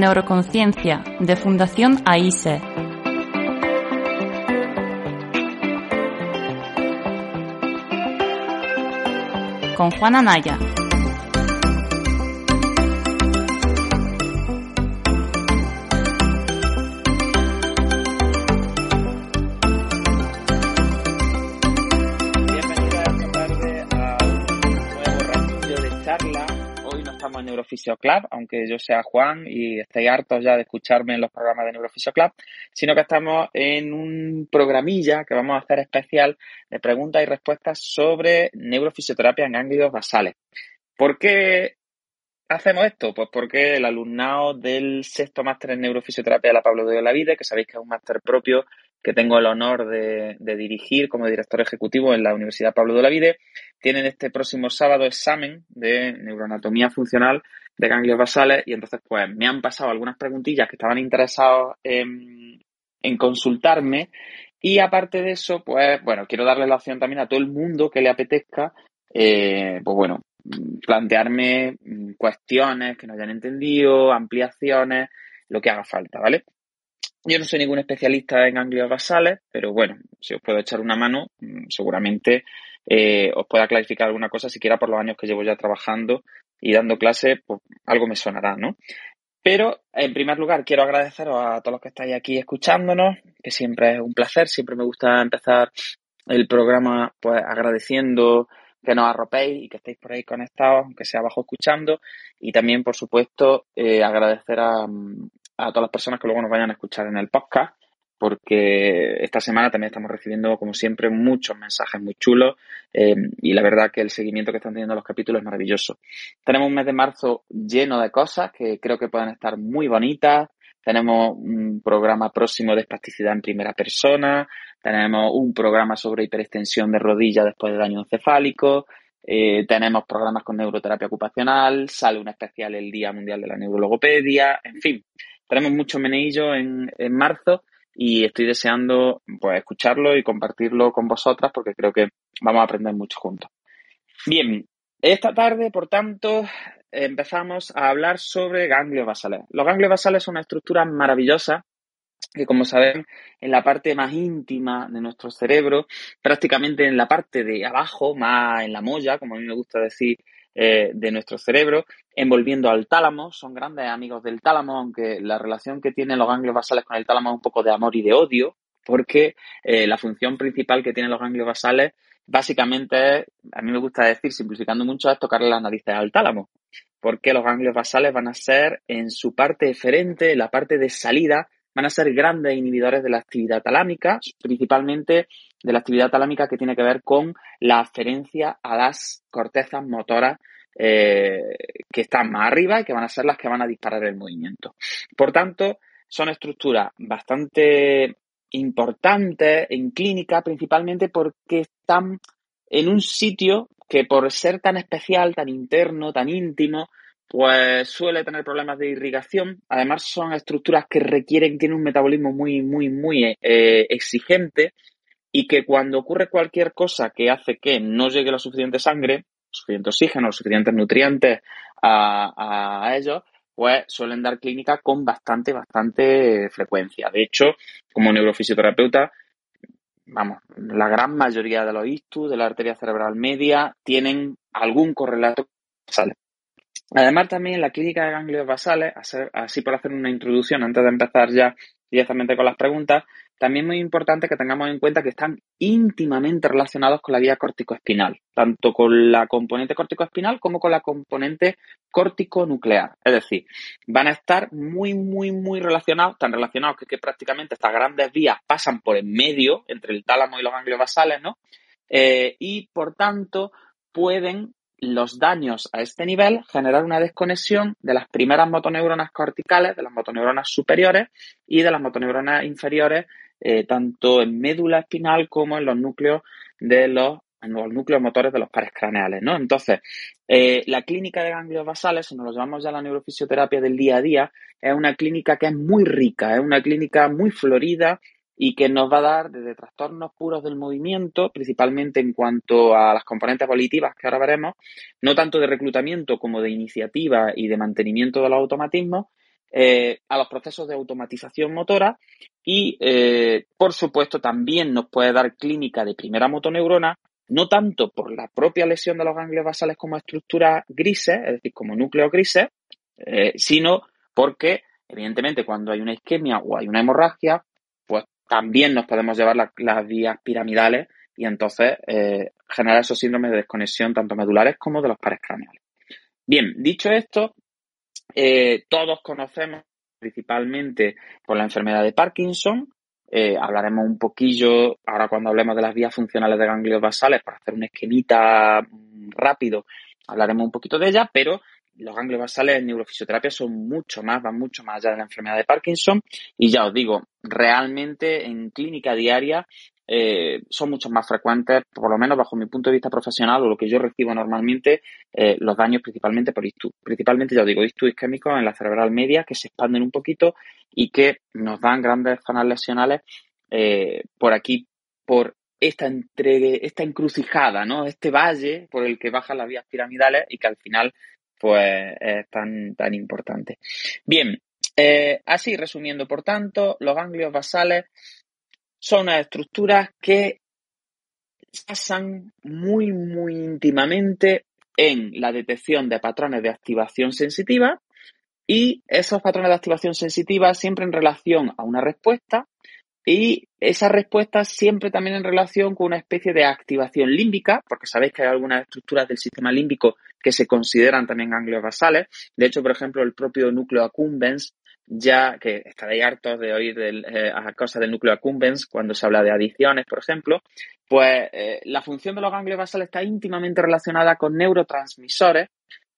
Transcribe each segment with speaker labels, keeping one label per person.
Speaker 1: Neuroconciencia de Fundación AISE. Con Juana Naya.
Speaker 2: Neurofisio Club, aunque yo sea Juan y estéis hartos ya de escucharme en los programas de Neurofisio Club, sino que estamos en un programilla que vamos a hacer especial de preguntas y respuestas sobre neurofisioterapia en ganglios basales. ¿Por qué hacemos esto? Pues porque el alumnado del sexto máster en neurofisioterapia de la Pablo de Olavide, que sabéis que es un máster propio que tengo el honor de, dirigir como director ejecutivo en la Universidad Pablo de Olavide, tienen este próximo sábado examen de neuroanatomía funcional de ganglios basales y entonces pues me han pasado algunas preguntillas que estaban interesados en, consultarme y aparte de eso pues bueno, quiero darle la opción también a todo el mundo que le apetezca eh, pues bueno, plantearme cuestiones que no hayan entendido, ampliaciones, lo que haga falta, ¿vale? Yo no soy ningún especialista en ganglios basales, pero bueno, si os puedo echar una mano, mm, seguramente eh, os pueda clarificar alguna cosa, siquiera por los años que llevo ya trabajando y dando clase, pues algo me sonará, ¿no? Pero, en primer lugar, quiero agradeceros a todos los que estáis aquí escuchándonos, que siempre es un placer, siempre me gusta empezar el programa pues agradeciendo que nos arropéis y que estéis por ahí conectados, aunque sea abajo escuchando. Y también, por supuesto, eh, agradecer a, a todas las personas que luego nos vayan a escuchar en el podcast, porque esta semana también estamos recibiendo, como siempre, muchos mensajes muy chulos eh, y la verdad que el seguimiento que están teniendo los capítulos es maravilloso. Tenemos un mes de marzo lleno de cosas que creo que pueden estar muy bonitas. Tenemos un programa próximo de espasticidad en primera persona. Tenemos un programa sobre hiperextensión de rodilla después del daño encefálico. Eh, tenemos programas con neuroterapia ocupacional. Sale un especial el Día Mundial de la Neurologopedia. En fin, tenemos mucho meneillo en, marzo y estoy deseando pues escucharlo y compartirlo con vosotras porque creo que vamos a aprender mucho juntos. Bien, esta tarde, por tanto, empezamos a hablar sobre ganglios basales. Los ganglios basales son una estructura maravillosa que, como saben, en la parte más íntima de nuestro cerebro, prácticamente en la parte de abajo, más en la molla, como a mí me gusta decir eh, de nuestro cerebro, envolviendo al tálamo. Son grandes amigos del tálamo, aunque la relación que tienen los ganglios basales con el tálamo es un poco de amor y de odio, porque eh, la función principal que tienen los ganglios basales básicamente es, a mí me gusta decir, simplificando mucho, es tocarle las narices al tálamo, porque los ganglios basales van a ser en su parte eferente, la parte de salida, van a ser grandes inhibidores de la actividad talámica, principalmente de la actividad talámica que tiene que ver con la aferencia a las cortezas motoras eh, que están más arriba y que van a ser las que van a disparar el movimiento. Por tanto, son estructuras bastante importantes en clínica, principalmente porque están en un sitio que por ser tan especial, tan interno, tan íntimo, pues suele tener problemas de irrigación. Además, son estructuras que requieren, tienen un metabolismo muy, muy, muy eh, exigente y que cuando ocurre cualquier cosa que hace que no llegue la suficiente sangre, suficiente oxígeno, suficientes nutrientes a, a ellos, pues suelen dar clínica con bastante, bastante frecuencia. De hecho, como neurofisioterapeuta, vamos, la gran mayoría de los ictus de la arteria cerebral media tienen algún correlato sale. Además, también la clínica de ganglios basales, así por hacer una introducción antes de empezar ya directamente con las preguntas, también muy importante que tengamos en cuenta que están íntimamente relacionados con la vía córtico-espinal, tanto con la componente córtico-espinal como con la componente córtico-nuclear. Es decir, van a estar muy, muy, muy relacionados, tan relacionados que, prácticamente estas grandes vías pasan por en medio entre el tálamo y los ganglios basales, ¿no? Eh, y por tanto pueden los daños a este nivel generan una desconexión de las primeras motoneuronas corticales, de las motoneuronas superiores y de las motoneuronas inferiores, eh, tanto en médula espinal como en los núcleos de los, los núcleos motores de los pares craneales, ¿no? Entonces, eh, la clínica de ganglios basales, si nos lo llamamos ya la neurofisioterapia del día a día, es una clínica que es muy rica, es una clínica muy florida, y que nos va a dar desde trastornos puros del movimiento, principalmente en cuanto a las componentes volitivas que ahora veremos, no tanto de reclutamiento como de iniciativa y de mantenimiento de los automatismos, eh, a los procesos de automatización motora y, eh, por supuesto, también nos puede dar clínica de primera motoneurona, no tanto por la propia lesión de los ganglios basales como estructuras grises, es decir, como núcleos grises, eh, sino porque, evidentemente, cuando hay una isquemia o hay una hemorragia, pues también nos podemos llevar las vías piramidales y entonces generar esos síndromes de desconexión tanto medulares como de los pares craneales. Bien, dicho esto, eh, todos conocemos principalmente por la enfermedad de Parkinson. Eh, hablaremos un poquillo, ahora cuando hablemos de las vías funcionales de ganglios basales, para hacer un esquemita rápido, hablaremos un poquito de ella, pero los ganglios basales en neurofisioterapia son mucho más, van mucho más allá de la enfermedad de Parkinson. Y ya os digo, realmente en clínica diaria eh, son mucho más frecuentes, por lo menos bajo mi punto de vista profesional o lo que yo recibo normalmente, eh, los daños principalmente por ictus. Principalmente, ya os digo, ictus isquémicos en la cerebral media que se expanden un poquito y que nos dan grandes zonas lesionales eh, por aquí, por esta entregue, esta encrucijada, ¿no? Este valle por el que bajan las vías piramidales y que al final, pues, es tan, tan importante. Bien, así resumiendo, por tanto, los ganglios basales son unas estructuras que pasan muy, muy íntimamente en la detección de patrones de activación sensitiva y esos patrones de activación sensitiva siempre en relación a una respuesta y esa respuesta siempre también en relación con una especie de activación límbica, porque sabéis que hay algunas estructuras del sistema límbico que se consideran también ganglios basales. De hecho, por ejemplo, el propio núcleo accumbens ya que estaréis hartos de oír eh, a cosas del núcleo accumbens cuando se habla de adiciones, por ejemplo, pues eh, la función de los ganglios basales está íntimamente relacionada con neurotransmisores,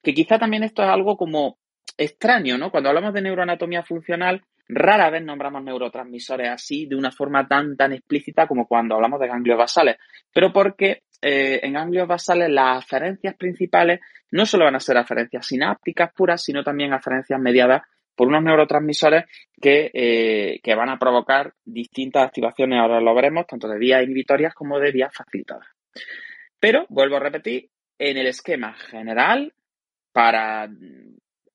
Speaker 2: que quizá también esto es algo como extraño, ¿no? Cuando hablamos de neuroanatomía funcional, rara vez nombramos neurotransmisores así de una forma tan, tan explícita como cuando hablamos de ganglios basales, pero porque eh, en ganglios basales las aferencias principales no solo van a ser aferencias sinápticas puras, sino también aferencias mediadas por unos neurotransmisores eh, que, van a provocar distintas activaciones, ahora lo veremos, tanto de vías inhibitorias como de vías facilitadas. Pero, vuelvo a repetir, en el esquema general, para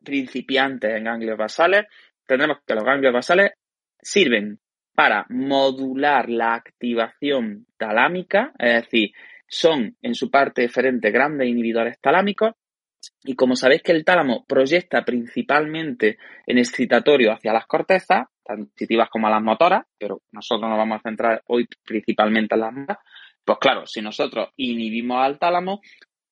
Speaker 2: principiantes en ganglios basales, tendremos que los ganglios basales sirven para modular la activación talámica, es decir, son en su parte diferente grandes inhibidores talámicos y como sabéis que el tálamo proyecta principalmente en excitatorio hacia las cortezas, tan sensitivas como a las motoras, pero nosotros nos vamos a centrar hoy principalmente en las motoras, pues claro, si nosotros inhibimos al tálamo,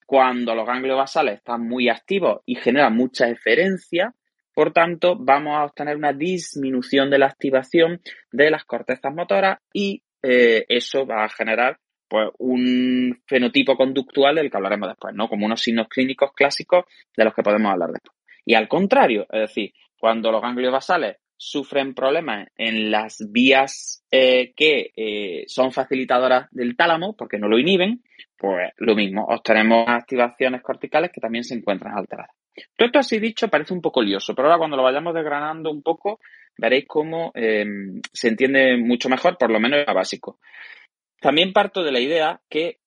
Speaker 2: cuando los ganglios basales están muy activos y generan mucha eferencia, por tanto, vamos a obtener una disminución de la activación de las cortezas motoras y eh, eso va a generar pues un fenotipo conductual del que hablaremos después, ¿no? Como unos signos clínicos clásicos de los que podemos hablar después. Y al contrario, es decir, cuando los ganglios basales sufren problemas en las vías eh, que eh, son facilitadoras del tálamo, porque no lo inhiben, pues lo mismo, obtenemos activaciones corticales que también se encuentran alteradas. Todo esto así dicho parece un poco lioso, pero ahora cuando lo vayamos desgranando un poco, veréis cómo eh, se entiende mucho mejor, por lo menos a básico. También parto de la idea que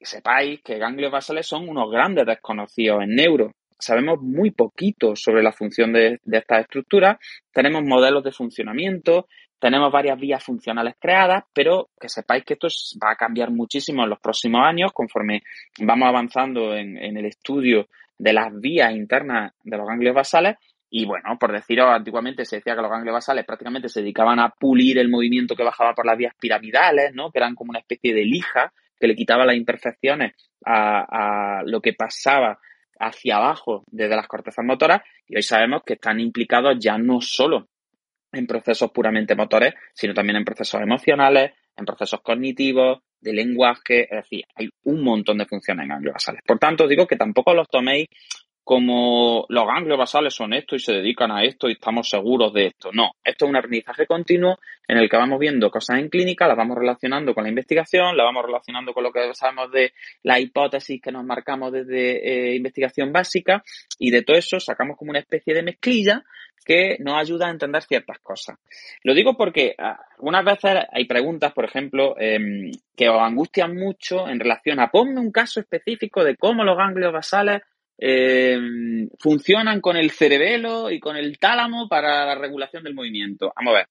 Speaker 2: sepáis que ganglios basales son unos grandes desconocidos en neuro. Sabemos muy poquito sobre la función de, estas estructuras, tenemos modelos de funcionamiento, tenemos varias vías funcionales creadas, pero que sepáis que esto va a cambiar muchísimo en los próximos años conforme vamos avanzando en, en el estudio de las vías internas de los ganglios basales y bueno, por deciros, antiguamente se decía que los ganglios basales prácticamente se dedicaban a pulir el movimiento que bajaba por las vías piramidales, ¿no? Que eran como una especie de lija que le quitaba las imperfecciones a, lo que pasaba hacia abajo desde las cortezas motoras y hoy sabemos que están implicados ya no solo en procesos puramente motores, sino también en procesos emocionales, en procesos cognitivos, de lenguaje, es decir, hay un montón de funciones en ganglios basales. Por tanto, digo que tampoco los toméis como los ganglios basales son esto y se dedican a esto y estamos seguros de esto. No, esto es un aprendizaje continuo en el que vamos viendo cosas en clínica, las vamos relacionando con la investigación, las vamos relacionando con lo que sabemos de la hipótesis que nos marcamos desde eh, investigación básica y de todo eso sacamos como una especie de mezclilla que nos ayuda a entender ciertas cosas. Lo digo porque ah, algunas veces hay preguntas, por ejemplo, em, que os angustian mucho en relación a ponme un caso específico de cómo los ganglios basales eh, funcionan con el cerebelo y con el tálamo para la regulación del movimiento. Vamos a ver.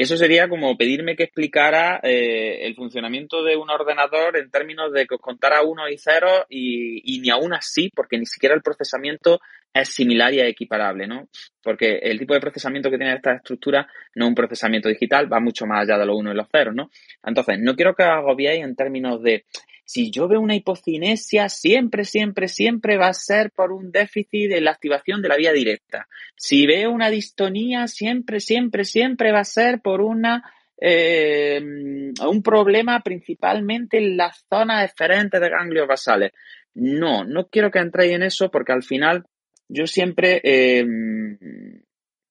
Speaker 2: Eso sería como pedirme que explicara eh, el funcionamiento de un ordenador en términos de que os contara unos y ceros y, ni aún así, porque ni siquiera el procesamiento es similar y equiparable, ¿no? Porque el tipo de procesamiento que tiene esta estructura no es un procesamiento digital, va mucho más allá de los unos y los ceros, ¿no? Entonces, no quiero que os agobiéis en términos de si yo veo una hipocinesia, siempre, siempre, siempre va a ser por un déficit en la activación de la vía directa. Si veo una distonía, siempre, siempre, siempre va a ser por una eh, un problema principalmente en las zonas eferentes de ganglios basales. No, no quiero que entréis en eso porque al final yo siempre eh,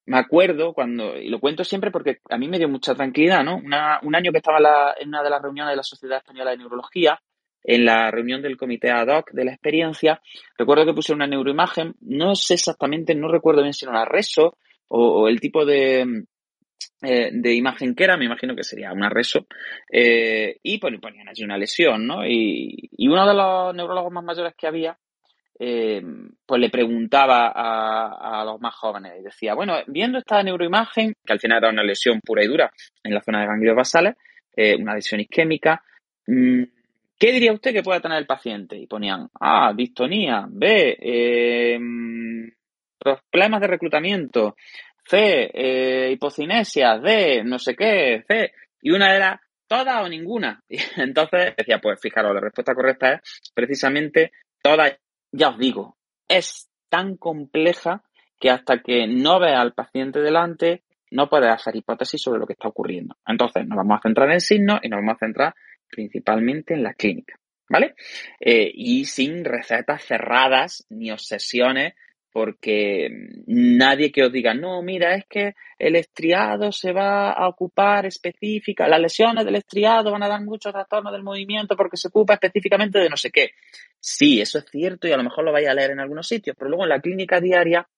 Speaker 2: me acuerdo cuando, y lo cuento siempre porque a mí me dio mucha tranquilidad, ¿no? un año que estaba en, una de las reuniones de la Sociedad Española de Neurología, en la reunión del comité ad hoc de la experiencia, recuerdo que puse una neuroimagen, no sé exactamente, no recuerdo bien si era una reso o, el tipo de, eh, de imagen que era, me imagino que sería una reso, eh, y ponían allí una lesión, ¿no? Y, y uno de los neurólogos más mayores que había eh, pues le preguntaba a, los más jóvenes y decía, bueno, viendo esta neuroimagen, que al final era una lesión pura y dura en la zona de ganglios basales, eh, una lesión isquémica, mm, ¿qué diría usted que puede tener el paciente? Y ponían, A, distonía, B, eh, problemas de reclutamiento, C, eh, hipocinesia, D, no sé qué, C, y una era toda o ninguna. Y entonces decía, pues fijaros, la respuesta correcta es precisamente todas ya os digo, es tan compleja que hasta que no veas al paciente delante, no puedes hacer hipótesis sobre lo que está ocurriendo. Entonces, nos vamos a centrar en signos y nos vamos a centrar principalmente en la clínica, ¿vale? Eh, y sin recetas cerradas ni obsesiones porque nadie que os diga, no, mira, es que el estriado se va a ocupar específica, las lesiones del estriado van a dar muchos trastornos del movimiento porque se ocupa específicamente de no sé qué. Sí, eso es cierto y a lo mejor lo vais a leer en algunos sitios, pero luego en la clínica diaria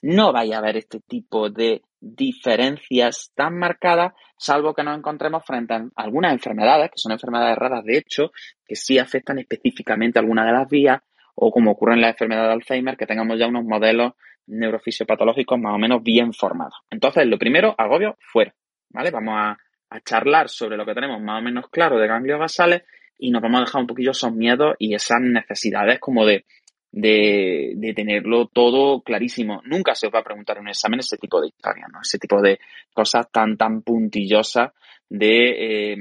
Speaker 2: no vais a ver este tipo de diferencias tan marcadas, salvo que nos encontremos frente a algunas enfermedades, que son enfermedades raras de hecho, que sí afectan específicamente alguna de las vías, o como ocurre en la enfermedad de Alzheimer, que tengamos ya unos modelos neurofisiopatológicos más o menos bien formados. Entonces, lo primero, agobio, fuera, ¿vale? Vamos a, charlar sobre lo que tenemos más o menos claro de ganglios basales y nos vamos a dejar un poquillo esos miedos y esas necesidades como de, de, tenerlo todo clarísimo. Nunca se os va a preguntar en un examen ese tipo de historia, ¿no? Ese tipo de cosas tan, tan puntillosas de, eh,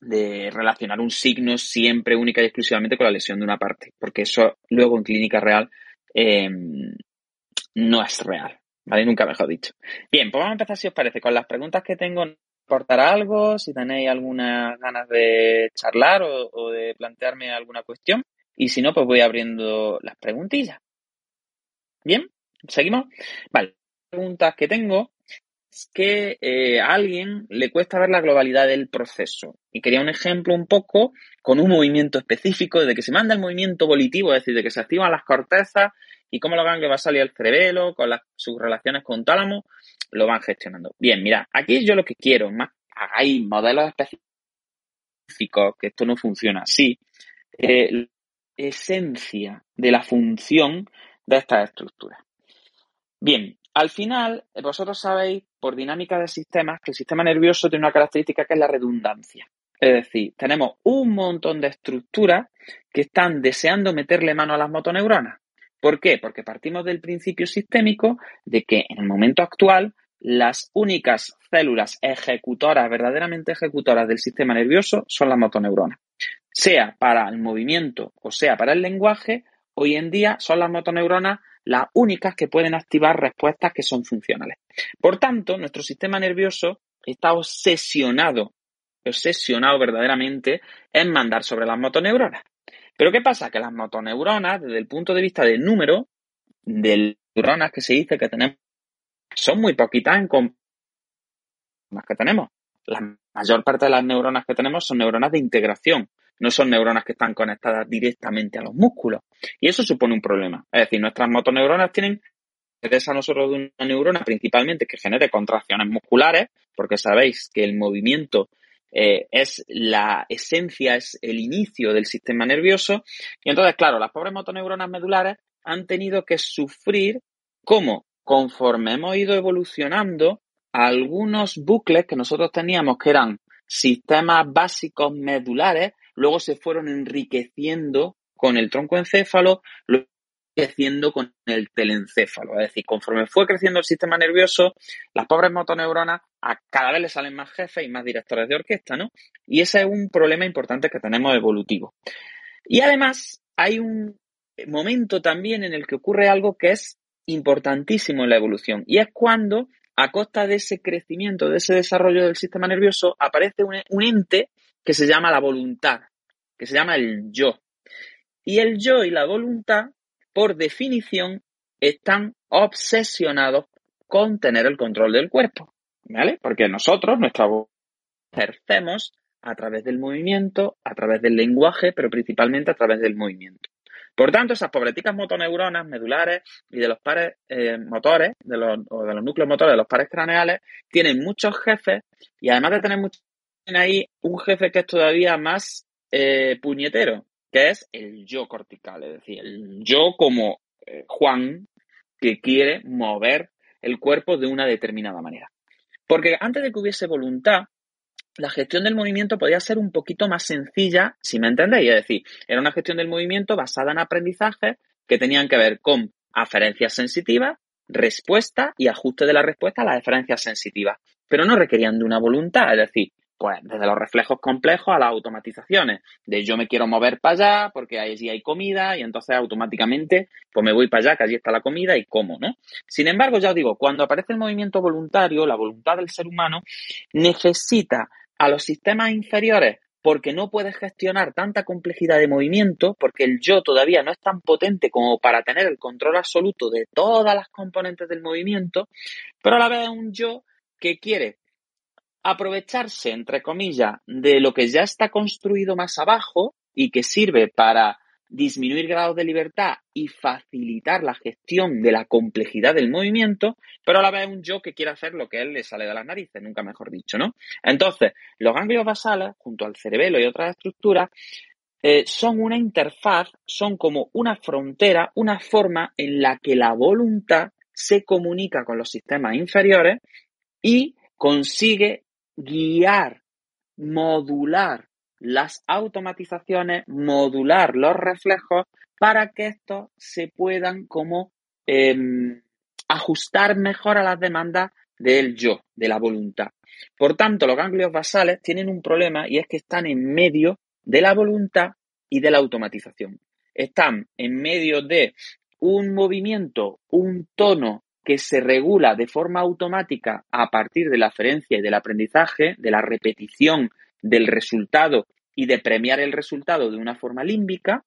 Speaker 2: de relacionar un signo siempre única y exclusivamente con la lesión de una parte, porque eso luego en clínica real eh, no es real, ¿vale? Nunca mejor dicho. Bien, pues vamos a empezar, si os parece, con las preguntas que tengo. ¿Cortar algo? Si tenéis algunas ganas de charlar o de plantearme alguna cuestión. Y si no, pues voy abriendo las preguntillas. Bien, seguimos. Vale, preguntas que tengo que eh, a alguien le cuesta ver la globalidad del proceso. Y quería un ejemplo un poco con un movimiento específico de que se manda el movimiento volitivo, es decir, de que se activan las cortezas y cómo lo que va a salir el cerebelo, con sus relaciones con tálamo, lo van gestionando. Bien, mira, aquí yo lo que quiero, más hay modelos específicos, que esto no funciona así, eh, esencia de la función de estas estructuras. Bien, al final, vosotros sabéis por dinámica de sistemas que el sistema nervioso tiene una característica que es la redundancia. Es decir, tenemos un montón de estructuras que están deseando meterle mano a las motoneuronas. ¿Por qué? Porque partimos del principio sistémico de que en el momento actual las únicas células ejecutoras, verdaderamente ejecutoras del sistema nervioso son las motoneuronas. Sea para el movimiento o sea para el lenguaje, hoy en día son las motoneuronas las únicas que pueden activar respuestas que son funcionales. Por tanto, nuestro sistema nervioso está obsesionado, obsesionado verdaderamente en mandar sobre las motoneuronas. Pero ¿qué pasa? Que las motoneuronas, desde el punto de vista del número de neuronas que se dice que tenemos, son muy poquitas en las que tenemos. La mayor parte de las neuronas que tenemos son neuronas de integración, no son neuronas que están conectadas directamente a los músculos. Y eso supone un problema. Es decir, nuestras motoneuronas tienen interesa a nosotros de una neurona principalmente que genere contracciones musculares, porque sabéis que el movimiento eh, es la esencia, es el inicio del sistema nervioso. Y entonces, claro, las pobres motoneuronas medulares han tenido que sufrir como conforme hemos ido evolucionando, algunos bucles que nosotros teníamos que eran sistemas básicos medulares, luego se fueron enriqueciendo con el tronco encéfalo, luego creciendo con el telencéfalo. Es decir, conforme fue creciendo el sistema nervioso, las pobres motoneuronas a cada vez le salen más jefes y más directores de orquesta, ¿no? Y ese es un problema importante que tenemos evolutivo. Y además hay un momento también en el que ocurre algo que es importantísimo en la evolución y es cuando a costa de ese crecimiento, de ese desarrollo del sistema nervioso, aparece un ente que se llama la voluntad, que se llama el yo. Y el yo y la voluntad, por definición, están obsesionados con tener el control del cuerpo, ¿vale? Porque nosotros, nuestra voz, ejercemos a través del movimiento, a través del lenguaje, pero principalmente a través del movimiento. Por tanto, esas pobreticas motoneuronas medulares y de los pares eh, motores, de los, o de los núcleos motores de los pares craneales, tienen muchos jefes y además de tener muchos, ahí un jefe que es todavía más eh, puñetero, que es el yo cortical, es decir, el yo como eh, Juan que quiere mover el cuerpo de una determinada manera. Porque antes de que hubiese voluntad, la gestión del movimiento podía ser un poquito más sencilla, si me entendéis. Es decir, era una gestión del movimiento basada en aprendizaje que tenían que ver con aferencias sensitivas, respuesta y ajuste de la respuesta a las aferencias sensitivas, pero no requerían de una voluntad. Es decir, pues desde los reflejos complejos a las automatizaciones, de yo me quiero mover para allá porque allí hay comida y entonces automáticamente pues me voy para allá que allí está la comida y como, ¿no? Sin embargo, ya os digo, cuando aparece el movimiento voluntario, la voluntad del ser humano necesita a los sistemas inferiores porque no puede gestionar tanta complejidad de movimiento, porque el yo todavía no es tan potente como para tener el control absoluto de todas las componentes del movimiento, pero a la vez es un yo que quiere aprovecharse, entre comillas, de lo que ya está construido más abajo y que sirve para disminuir grados de libertad y facilitar la gestión de la complejidad del movimiento, pero a la vez un yo que quiere hacer lo que a él le sale de las narices, nunca mejor dicho, ¿no? Entonces, los ganglios basales, junto al cerebelo y otras estructuras, eh, son una interfaz, son como una frontera, una forma en la que la voluntad se comunica con los sistemas inferiores y consigue guiar, modular las automatizaciones, modular los reflejos para que estos se puedan como em, ajustar mejor a las demandas del yo, de la voluntad. Por tanto, los ganglios basales tienen un problema y es que están en medio de la voluntad y de la automatización. Están en medio de un movimiento, un tono que se regula de forma automática a partir de la aferencia y del aprendizaje, de la repetición del resultado y de premiar el resultado de una forma límbica.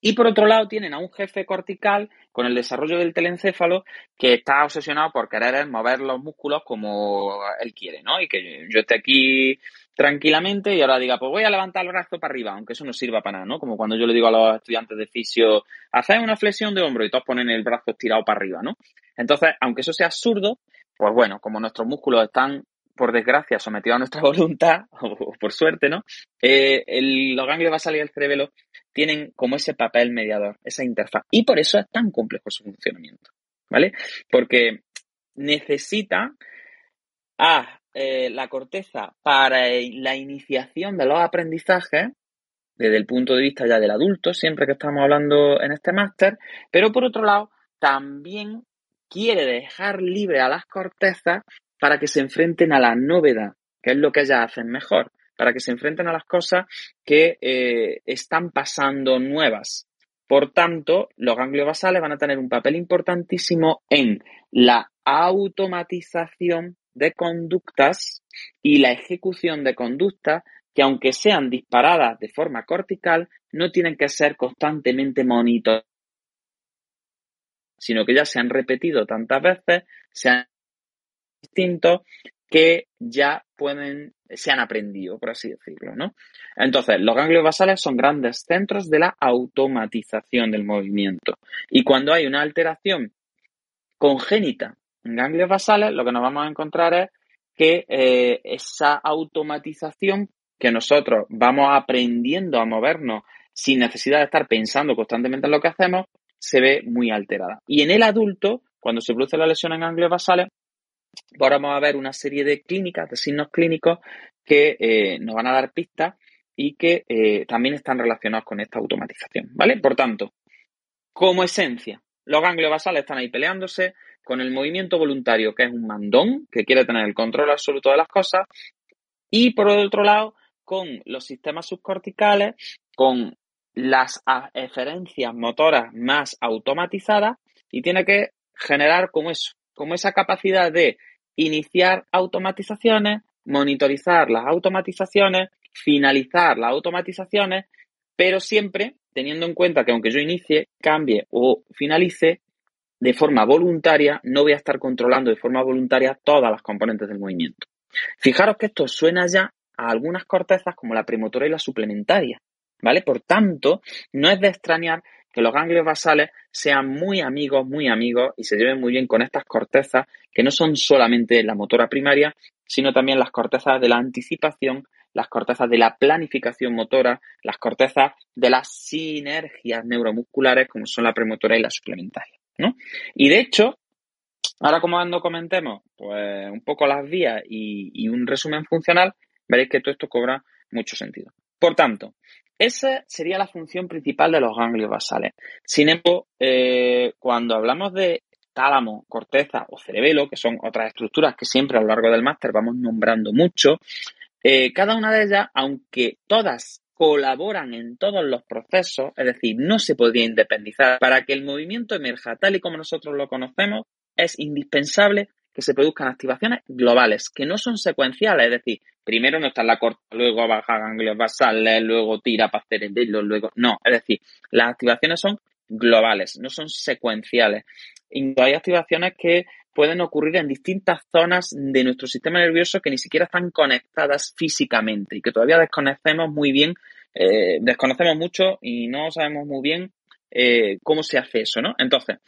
Speaker 2: Y por otro lado tienen a un jefe cortical con el desarrollo del telencéfalo que está obsesionado por querer mover los músculos como él quiere, ¿no? Y que yo esté aquí tranquilamente y ahora diga, pues voy a levantar el brazo para arriba, aunque eso no sirva para nada, ¿no? Como cuando yo le digo a los estudiantes de fisio, haced una flexión de hombro y todos ponen el brazo estirado para arriba, ¿no? Entonces, aunque eso sea absurdo, pues bueno, como nuestros músculos están por desgracia, sometido a nuestra voluntad, o por suerte, ¿no? Eh, el, los ganglios basales y el cerebelo tienen como ese papel mediador, esa interfaz. Y por eso es tan complejo su funcionamiento, ¿vale? Porque necesita a eh, la corteza para la iniciación de los aprendizajes, desde el punto de vista ya del adulto, siempre que estamos hablando en este máster, pero por otro lado, también quiere dejar libre a las cortezas para que se enfrenten a la novedad, que es lo que ellas hacen mejor, para que se enfrenten a las cosas que eh, están pasando nuevas. Por tanto, los ganglios basales van a tener un papel importantísimo en la automatización de conductas y la ejecución de conductas que aunque sean disparadas de forma cortical, no tienen que ser constantemente monitoreadas, sino que ya se han repetido tantas veces, se han distintos que ya pueden, se han aprendido, por así decirlo, ¿no? Entonces, los ganglios basales son grandes centros de la automatización del movimiento. Y cuando hay una alteración congénita en ganglios basales, lo que nos vamos a encontrar es que eh, esa automatización que nosotros vamos aprendiendo a movernos sin necesidad de estar pensando constantemente en lo que hacemos, se ve muy alterada. Y en el adulto, cuando se produce la lesión en ganglios basales, ahora vamos a ver una serie de clínicas, de signos clínicos que eh, nos van a dar pistas y que eh, también están relacionados con esta automatización, ¿vale? Por tanto, como esencia, los ganglios basales están ahí peleándose con el movimiento voluntario, que es un mandón, que quiere tener el control absoluto de las cosas, y por otro lado, con los sistemas subcorticales, con las eferencias motoras más automatizadas, y tiene que generar como eso, como esa capacidad de iniciar automatizaciones, monitorizar las automatizaciones, finalizar las automatizaciones, pero siempre teniendo en cuenta que aunque yo inicie, cambie o finalice de forma voluntaria, no voy a estar controlando de forma voluntaria todas las componentes del movimiento. Fijaros que esto suena ya a algunas cortezas como la premotora y la suplementaria, ¿vale? Por tanto, no es de extrañar que los ganglios basales sean muy amigos, muy amigos y se lleven muy bien con estas cortezas que no son solamente la motora primaria, sino también las cortezas de la anticipación, las cortezas de la planificación motora, las cortezas de las sinergias neuromusculares como son la premotora y la suplementaria, ¿no? Y de hecho, ahora como cuando comentemos pues un poco las vías y, y un resumen funcional, veréis que todo esto cobra mucho sentido. Por tanto, esa sería la función principal de los ganglios basales. Sin embargo, eh, cuando hablamos de tálamo, corteza o cerebelo, que son otras estructuras que siempre a lo largo del máster vamos nombrando mucho, eh, cada una de ellas, aunque todas colaboran en todos los procesos, es decir, no se podría independizar. Para que el movimiento emerja tal y como nosotros lo conocemos, es indispensable que se produzcan activaciones globales, que no son secuenciales, es decir, primero no está la corta, luego baja ganglios basales, luego tira para cerebelo, luego. No, es decir, las activaciones son globales, no son secuenciales. Y hay activaciones que pueden ocurrir en distintas zonas de nuestro sistema nervioso que ni siquiera están conectadas físicamente y que todavía desconocemos muy bien, eh, desconocemos mucho y no sabemos muy bien eh, cómo se hace eso, ¿no? Entonces,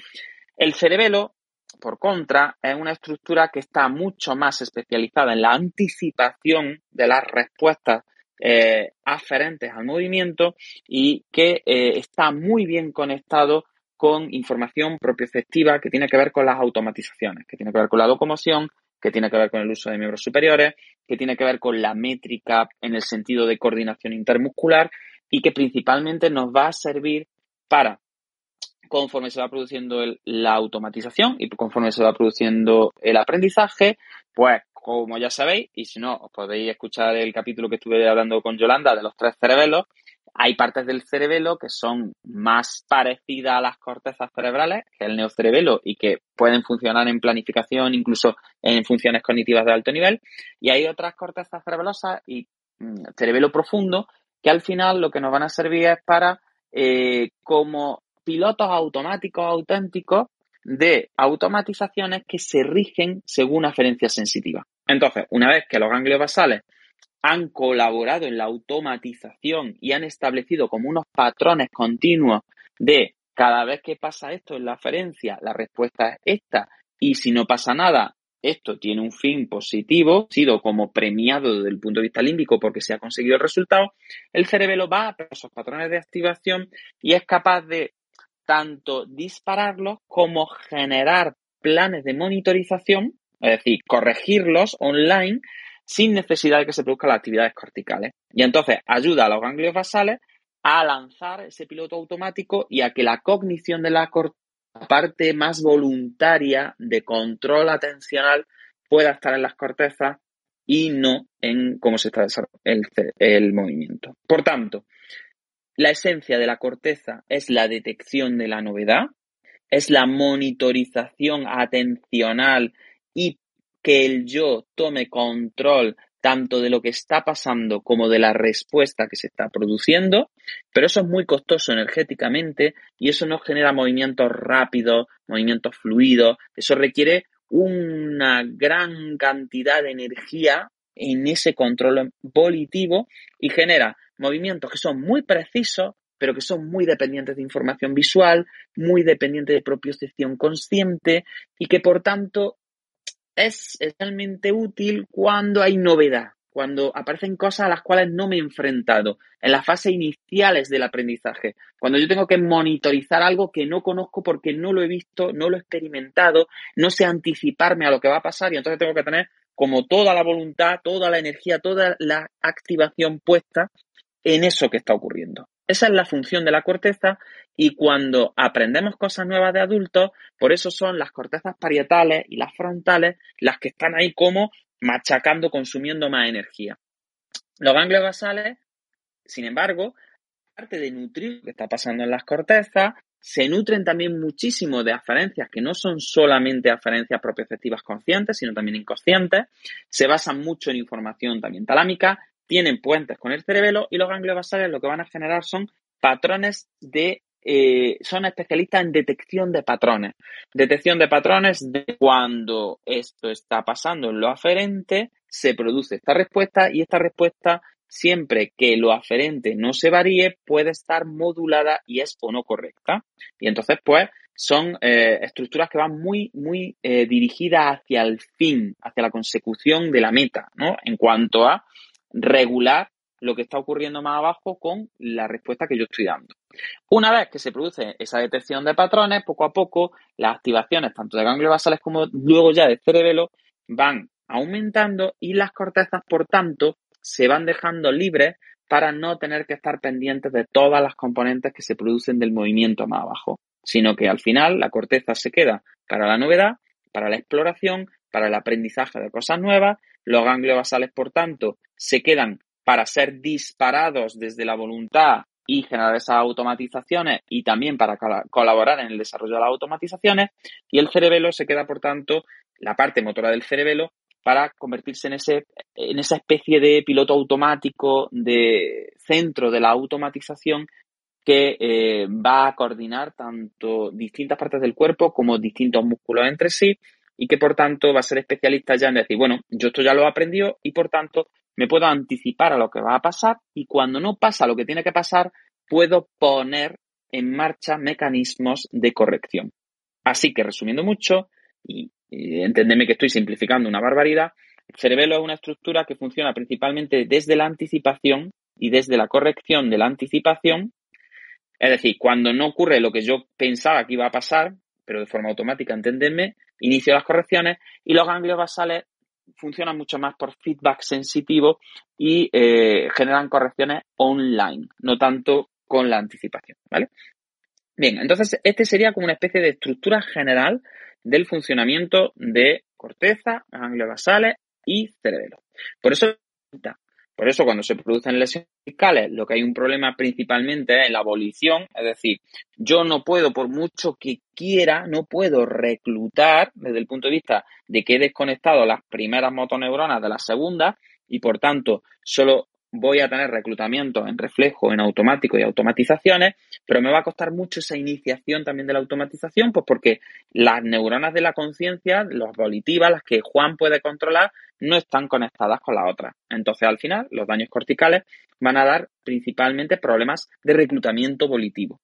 Speaker 2: el cerebelo por contra, es una estructura que está mucho más especializada en la anticipación de las respuestas eh, aferentes al movimiento y que está muy bien conectado con información propioceptiva que tiene que ver con las automatizaciones, que tiene que ver con la locomoción, que tiene que ver con el uso de miembros superiores, que tiene que ver con la métrica en el sentido de coordinación intermuscular y que principalmente nos va a servir para conforme se va produciendo la automatización y conforme se va produciendo el aprendizaje, pues como ya sabéis, y si no, os podéis escuchar el capítulo que estuve hablando con Yolanda de los tres cerebelos, hay partes del cerebelo que son más parecidas a las cortezas cerebrales, que el neocerebelo, y que pueden funcionar en planificación, incluso en funciones cognitivas de alto nivel. Y hay otras cortezas cerebelosas y mm, cerebelo profundo, que al final lo que nos van a servir es para, eh, como pilotos automáticos auténticos de automatizaciones que se rigen según aferencia sensitiva. Entonces, una vez que los ganglios basales han colaborado en la automatización y han establecido como unos patrones continuos de cada vez que pasa esto en la aferencia, la respuesta es esta, y si no pasa nada, esto tiene un fin positivo, sido como premiado desde el punto de vista límbico porque se ha conseguido el resultado, el cerebelo va a esos patrones de activación y es capaz de tanto dispararlos como generar planes de monitorización, es decir, corregirlos online sin necesidad de que se produzcan las actividades corticales. Y entonces ayuda a los ganglios basales a lanzar ese piloto automático y a que la cognición de la parte más voluntaria de control atencional pueda estar en las cortezas y no en cómo se está desarrollando el, el movimiento. Por tanto, la esencia de la corteza es la detección de la novedad, es la monitorización atencional que el yo tome control tanto de lo que está pasando como de la respuesta que se está produciendo, pero eso es muy costoso energéticamente y eso no genera movimientos rápidos, movimientos fluidos, eso requiere una gran cantidad de energía en ese control volitivo y genera movimientos que son muy precisos, pero que son muy dependientes de información visual, muy dependientes de propiocepción consciente y que por tanto es especialmente útil cuando hay novedad, cuando aparecen cosas a las cuales no me he enfrentado, en las fases iniciales del aprendizaje, cuando yo tengo que monitorizar algo que no conozco porque no lo he visto, no lo he experimentado, no sé anticiparme a lo que va a pasar y entonces tengo que tener como toda la voluntad, toda la energía, toda la activación puesta en eso que está ocurriendo. Esa es la función de la corteza y cuando aprendemos cosas nuevas de adultos, por eso son las cortezas parietales y las frontales las que están ahí como machacando, consumiendo más energía. Los ganglios basales, sin embargo, aparte de nutrir lo que está pasando en las cortezas, se nutren también muchísimo de aferencias que no son solamente aferencias propioceptivas conscientes, sino también inconscientes, se basan mucho en información también talámica, tienen puentes con el cerebelo y los ganglios basales lo que van a generar son patrones de eh, son especialistas en detección de patrones. Detección de patrones de cuando esto está pasando en lo aferente, se produce esta respuesta y esta respuesta, siempre que lo aferente no se varíe, puede estar modulada y es o no correcta. Y entonces, pues, son eh, estructuras que van muy, muy eh, dirigidas hacia el fin, hacia la consecución de la meta, ¿no? En cuanto a regular lo que está ocurriendo más abajo con la respuesta que yo estoy dando. Una vez que se produce esa detección de patrones, poco a poco las activaciones tanto de ganglios basales como luego ya de cerebelo van aumentando y las cortezas, por tanto, se van dejando libres para no tener que estar pendientes de todas las componentes que se producen del movimiento más abajo, sino que al final la corteza se queda para la novedad, para la exploración, para el aprendizaje de cosas nuevas, los ganglios basales, por tanto, se quedan para ser disparados desde la voluntad y generar esas automatizaciones y también para colaborar en el desarrollo de las automatizaciones y el cerebelo se queda por tanto la parte motora del cerebelo para convertirse en ese en esa especie de piloto automático de centro de la automatización que eh, va a coordinar tanto distintas partes del cuerpo como distintos músculos entre sí y que por tanto va a ser especialista ya en decir, bueno, yo esto ya lo he aprendido y por tanto me puedo anticipar a lo que va a pasar y cuando no pasa lo que tiene que pasar, puedo poner en marcha mecanismos de corrección. Así que resumiendo mucho, y, entendeme que estoy simplificando una barbaridad, el cerebelo es una estructura que funciona principalmente desde la anticipación y desde la corrección de la anticipación. Es decir, cuando no ocurre lo que yo pensaba que iba a pasar, pero de forma automática, entenderme, inicio las correcciones y los ganglios basales funcionan mucho más por feedback sensitivo y eh, generan correcciones online, no tanto con la anticipación, ¿vale? Bien, entonces este sería como una especie de estructura general del funcionamiento de corteza, ganglios basales y cerebelo. Por eso por eso, cuando se producen lesiones fiscales, lo que hay un problema principalmente es la abolición, es decir, yo no puedo, por mucho que quiera, no puedo reclutar desde el punto de vista de que he desconectado las primeras motoneuronas de las segundas y, por tanto, solo voy a tener reclutamiento en reflejo, en automático y automatizaciones, pero me va a costar mucho esa iniciación también de la automatización, pues porque las neuronas de la conciencia, las volitivas, las que Juan puede controlar, no están conectadas con la otra. Entonces, al final, los daños corticales van a dar principalmente problemas de reclutamiento volitivo.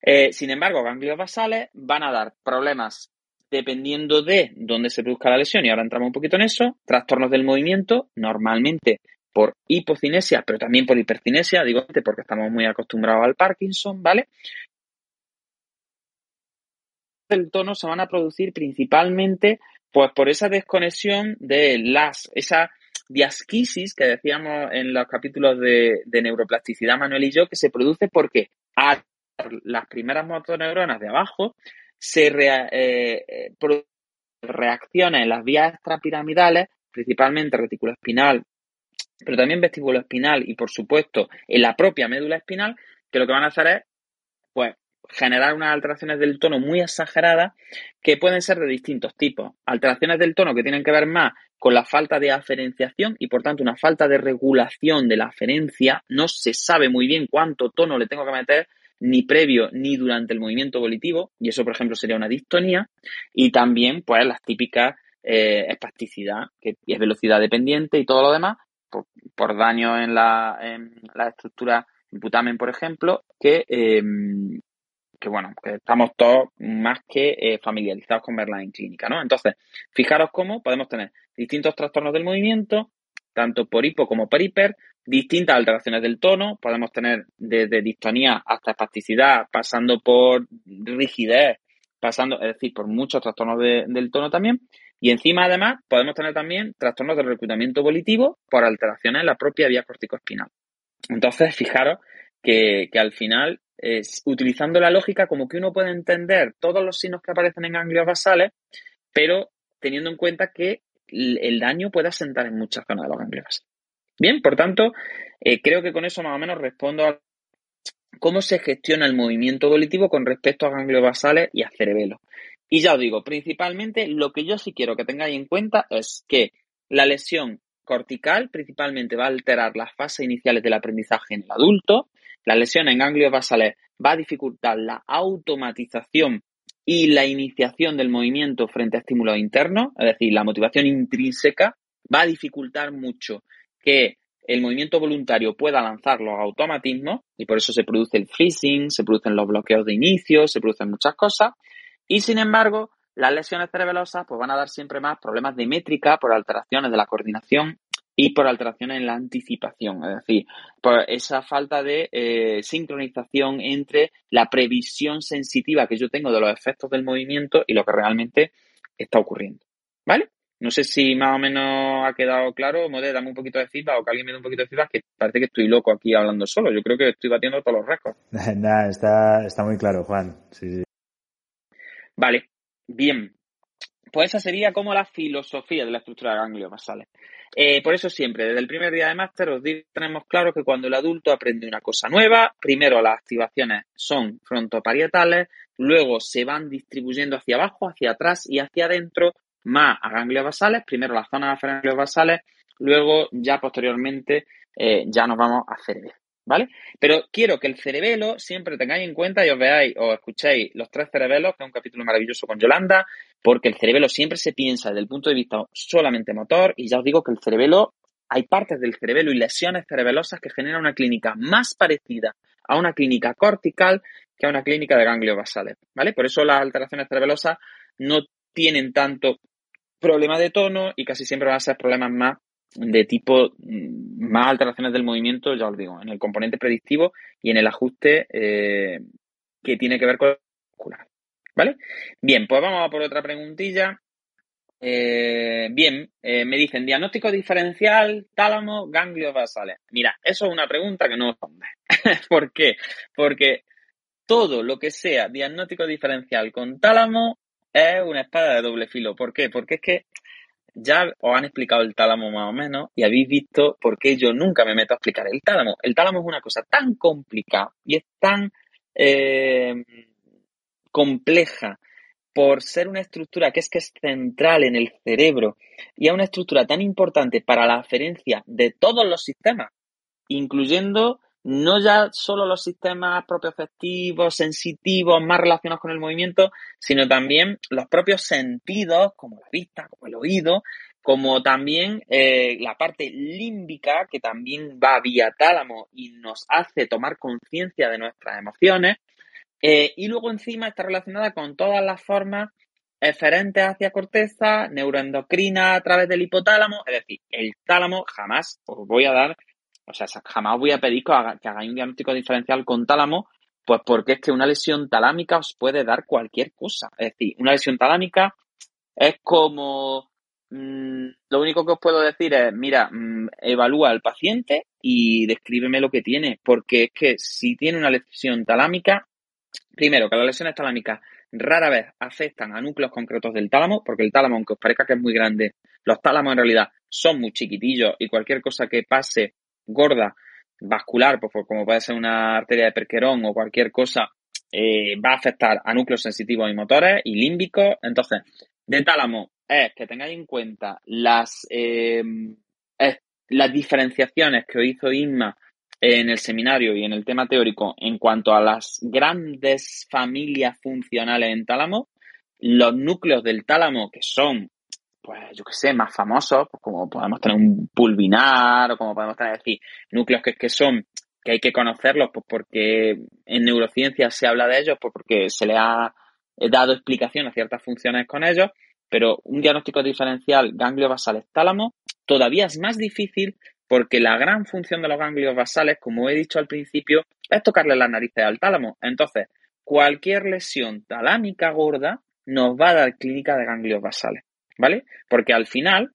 Speaker 2: Eh, sin embargo, ganglios basales van a dar problemas dependiendo de dónde se produzca la lesión, y ahora entramos un poquito en eso, trastornos del movimiento, normalmente por hipocinesia, pero también por hipercinesia, digo porque estamos muy acostumbrados al Parkinson, ¿vale? El tono se van a producir principalmente pues por esa desconexión de las, esa diasquisis que decíamos en los capítulos de, neuroplasticidad Manuel y yo, que se produce porque a las primeras motoneuronas de abajo se eh, eh, reaccionan en las vías extrapiramidales, principalmente retículo espinal, pero también vestíbulo espinal y, por supuesto, en la propia médula espinal, que lo que van a hacer es, pues, generar unas alteraciones del tono muy exageradas que pueden ser de distintos tipos. Alteraciones del tono que tienen que ver más con la falta de aferenciación y por tanto una falta de regulación de la aferencia. No se sabe muy bien cuánto tono le tengo que meter ni previo ni durante el movimiento volitivo y eso por ejemplo sería una distonía y también pues las típicas eh, espasticidad que es velocidad dependiente y todo lo demás por, daño en la, en la estructura putamen por ejemplo que em, que bueno, que estamos todos más que eh, familiarizados con verla en clínica, ¿no? Entonces, fijaros cómo podemos tener distintos trastornos del movimiento, tanto por hipo como por hiper, distintas alteraciones del tono, podemos tener desde distonía hasta espasticidad, pasando por rigidez, pasando, es decir, por muchos trastornos del tono también, y encima además podemos tener también trastornos del reclutamiento volitivo por alteraciones en la propia vía corticoespinal. Entonces, fijaros que, al final, es, utilizando la lógica, como que uno puede entender todos los signos que aparecen en ganglios basales, pero teniendo en cuenta que el daño puede asentar en muchas zonas de los ganglios basales. Bien, por tanto, eh, creo que con eso más o menos respondo a cómo se gestiona el movimiento volitivo con respecto a ganglios basales y a cerebelo. Y ya os digo, principalmente lo que yo sí quiero que tengáis en cuenta es que la lesión cortical principalmente va a alterar las fases iniciales del aprendizaje en el adulto. La lesión en ganglios basales va a dificultar la automatización y la iniciación del movimiento frente a estímulos internos, es decir, la motivación intrínseca va a dificultar mucho que el movimiento voluntario pueda lanzar los automatismos y por eso se produce el freezing, se producen los bloqueos de inicio, se producen muchas cosas. Y sin embargo, las lesiones cerebelosas pues, van a dar siempre más problemas de métrica por alteraciones de la coordinación y por alteraciones en la anticipación, es decir, por esa falta de eh, sincronización entre la previsión sensitiva que yo tengo de los efectos del movimiento y lo que realmente está ocurriendo. ¿Vale? No sé si más o menos ha quedado claro. Mode, dame un poquito de feedback o que alguien me dé un poquito de feedback, que parece que estoy loco aquí hablando solo. Yo creo que estoy batiendo todos los récords.
Speaker 3: Nada, está, está muy claro, Juan. Sí, sí.
Speaker 2: Vale, bien. Pues esa sería como la filosofía de la estructura de ganglios basales. Eh, por eso siempre, desde el primer día de máster, os tenemos claro que cuando el adulto aprende una cosa nueva, primero las activaciones son frontoparietales, luego se van distribuyendo hacia abajo, hacia atrás y hacia adentro más a ganglios basales, primero las zonas de basales, luego ya posteriormente eh, ya nos vamos a cerebelo, ¿vale? Pero quiero que el cerebelo siempre tengáis en cuenta y os veáis o escuchéis los tres cerebelos, que es un capítulo maravilloso con Yolanda, porque el cerebelo siempre se piensa desde el punto de vista solamente motor y ya os digo que el cerebelo, hay partes del cerebelo y lesiones cerebelosas que generan una clínica más parecida a una clínica cortical que a una clínica de ganglios basales, ¿vale? Por eso las alteraciones cerebelosas no tienen tanto problemas de tono y casi siempre van a ser problemas más de tipo mm, más alteraciones del movimiento, ya os digo, en el componente predictivo y en el ajuste eh, que tiene que ver con el muscular. ¿Vale? Bien, pues vamos a por otra preguntilla. Eh, bien, eh, me dicen diagnóstico diferencial, tálamo, ganglios basales. Mira, eso es una pregunta que no responde. ¿Por qué? Porque todo lo que sea diagnóstico diferencial con tálamo es una espada de doble filo. ¿Por qué? Porque es que ya os han explicado el tálamo más o menos y habéis visto por qué yo nunca me meto a explicar el tálamo. El tálamo es una cosa tan complicada y es tan eh, compleja por ser una estructura que es que es central en el cerebro y es una estructura tan importante para la aferencia de todos los sistemas, incluyendo no ya solo los sistemas propioceptivos, sensitivos, más relacionados con el movimiento, sino también los propios sentidos, como la vista, como el oído, como también eh, la parte límbica, que también va vía tálamo y nos hace tomar conciencia de nuestras emociones. Eh, y luego encima está relacionada con todas las formas eferentes hacia corteza, neuroendocrina a través del hipotálamo, es decir, el tálamo jamás os voy a dar o sea, jamás voy a pedir que, hagáis un diagnóstico diferencial con tálamo, pues porque es que una lesión talámica os puede dar cualquier cosa. Es decir, una lesión talámica es como... Mm, lo único que os puedo decir es, mira, mm, evalúa al paciente y descríbeme lo que tiene, porque es que si tiene una lesión talámica, primero que las lesiones talámicas rara vez afectan a núcleos concretos del tálamo, porque el tálamo, aunque os parezca que es muy grande, los tálamos en realidad son muy chiquitillos y cualquier cosa que pase gorda, vascular, pues, pues, como puede ser una arteria de perquerón o cualquier cosa, eh, va a afectar a núcleos sensitivos y motores y límbicos. Entonces, de tálamo es que tengáis en cuenta las, eh, las diferenciaciones que hizo Inma en el seminario y en el tema teórico en cuanto a las grandes familias funcionales en tálamo, los núcleos del tálamo que son pues yo qué sé, más famosos, pues como podemos tener un pulvinar o como podemos tener, decir, núcleos que, que son, que hay que conocerlos, pues porque en neurociencia se habla de ellos, pues porque se le ha dado explicación a ciertas funciones con ellos, pero un diagnóstico diferencial ganglio basal tálamo todavía es más difícil porque la gran función de los ganglios basales, como he dicho al principio, es tocarle las narices al tálamo. Entonces, cualquier lesión talámica gorda nos va a dar clínica de ganglios basales, ¿vale? Porque al final,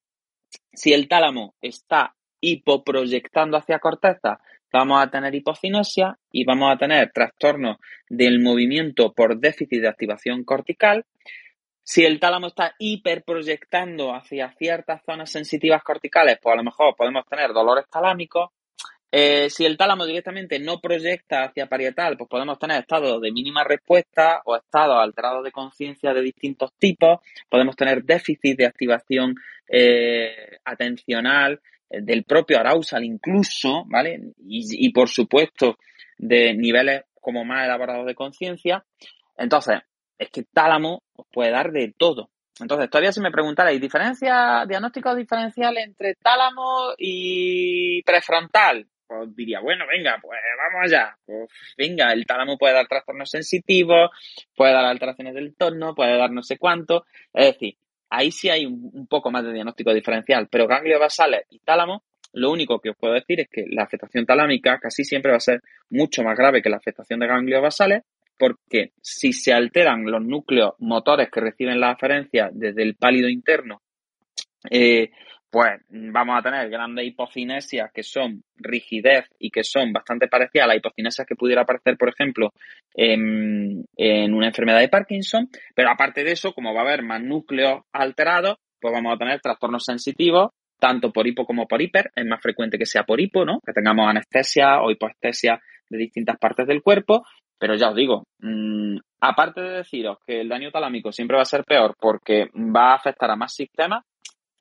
Speaker 2: si el tálamo está hipoproyectando hacia corteza, vamos a tener hipocinesia y vamos a tener trastornos del movimiento por déficit de activación cortical. Si el tálamo está hiperproyectando hacia ciertas zonas sensitivas corticales, pues a lo mejor podemos tener dolores talámicos. Eh, si el tálamo directamente no proyecta hacia parietal, pues podemos tener estados de mínima respuesta o estados alterados de conciencia de distintos tipos. Podemos tener déficit de activación eh, atencional eh, del propio arousal incluso, ¿vale? Y, y por supuesto de niveles como más elaborados de conciencia. Entonces, es que tálamo os puede dar de todo. Entonces, todavía si me preguntara, ¿hay diferencia, diagnóstico diferencial entre tálamo y prefrontal? Pues diría, bueno, venga, pues vamos allá. Venga, el tálamo puede dar trastornos sensitivos, puede dar alteraciones del tono, puede dar no sé cuánto. Es decir, ahí sí hay un, poco más de diagnóstico diferencial, pero ganglios basales y tálamo, lo único que os puedo decir es que la afectación talámica casi siempre va a ser mucho más grave que la afectación de ganglios basales porque si se alteran los núcleos motores que reciben la aferencia desde el pálido interno, eh, pues vamos a tener grandes hipocinesias que son rigidez y que son bastante parecidas a las hipocinesias que pudiera aparecer, por ejemplo, en, una enfermedad de Parkinson. Pero aparte de eso, como va a haber más núcleos alterados, pues vamos a tener trastornos sensitivos, tanto por hipo como por hiper. Es más frecuente que sea por hipo, ¿no? Que tengamos anestesia o hipoestesia de distintas partes del cuerpo pero ya os digo, mmm, aparte de deciros que el daño talámico siempre va a ser peor porque va a afectar a más sistemas,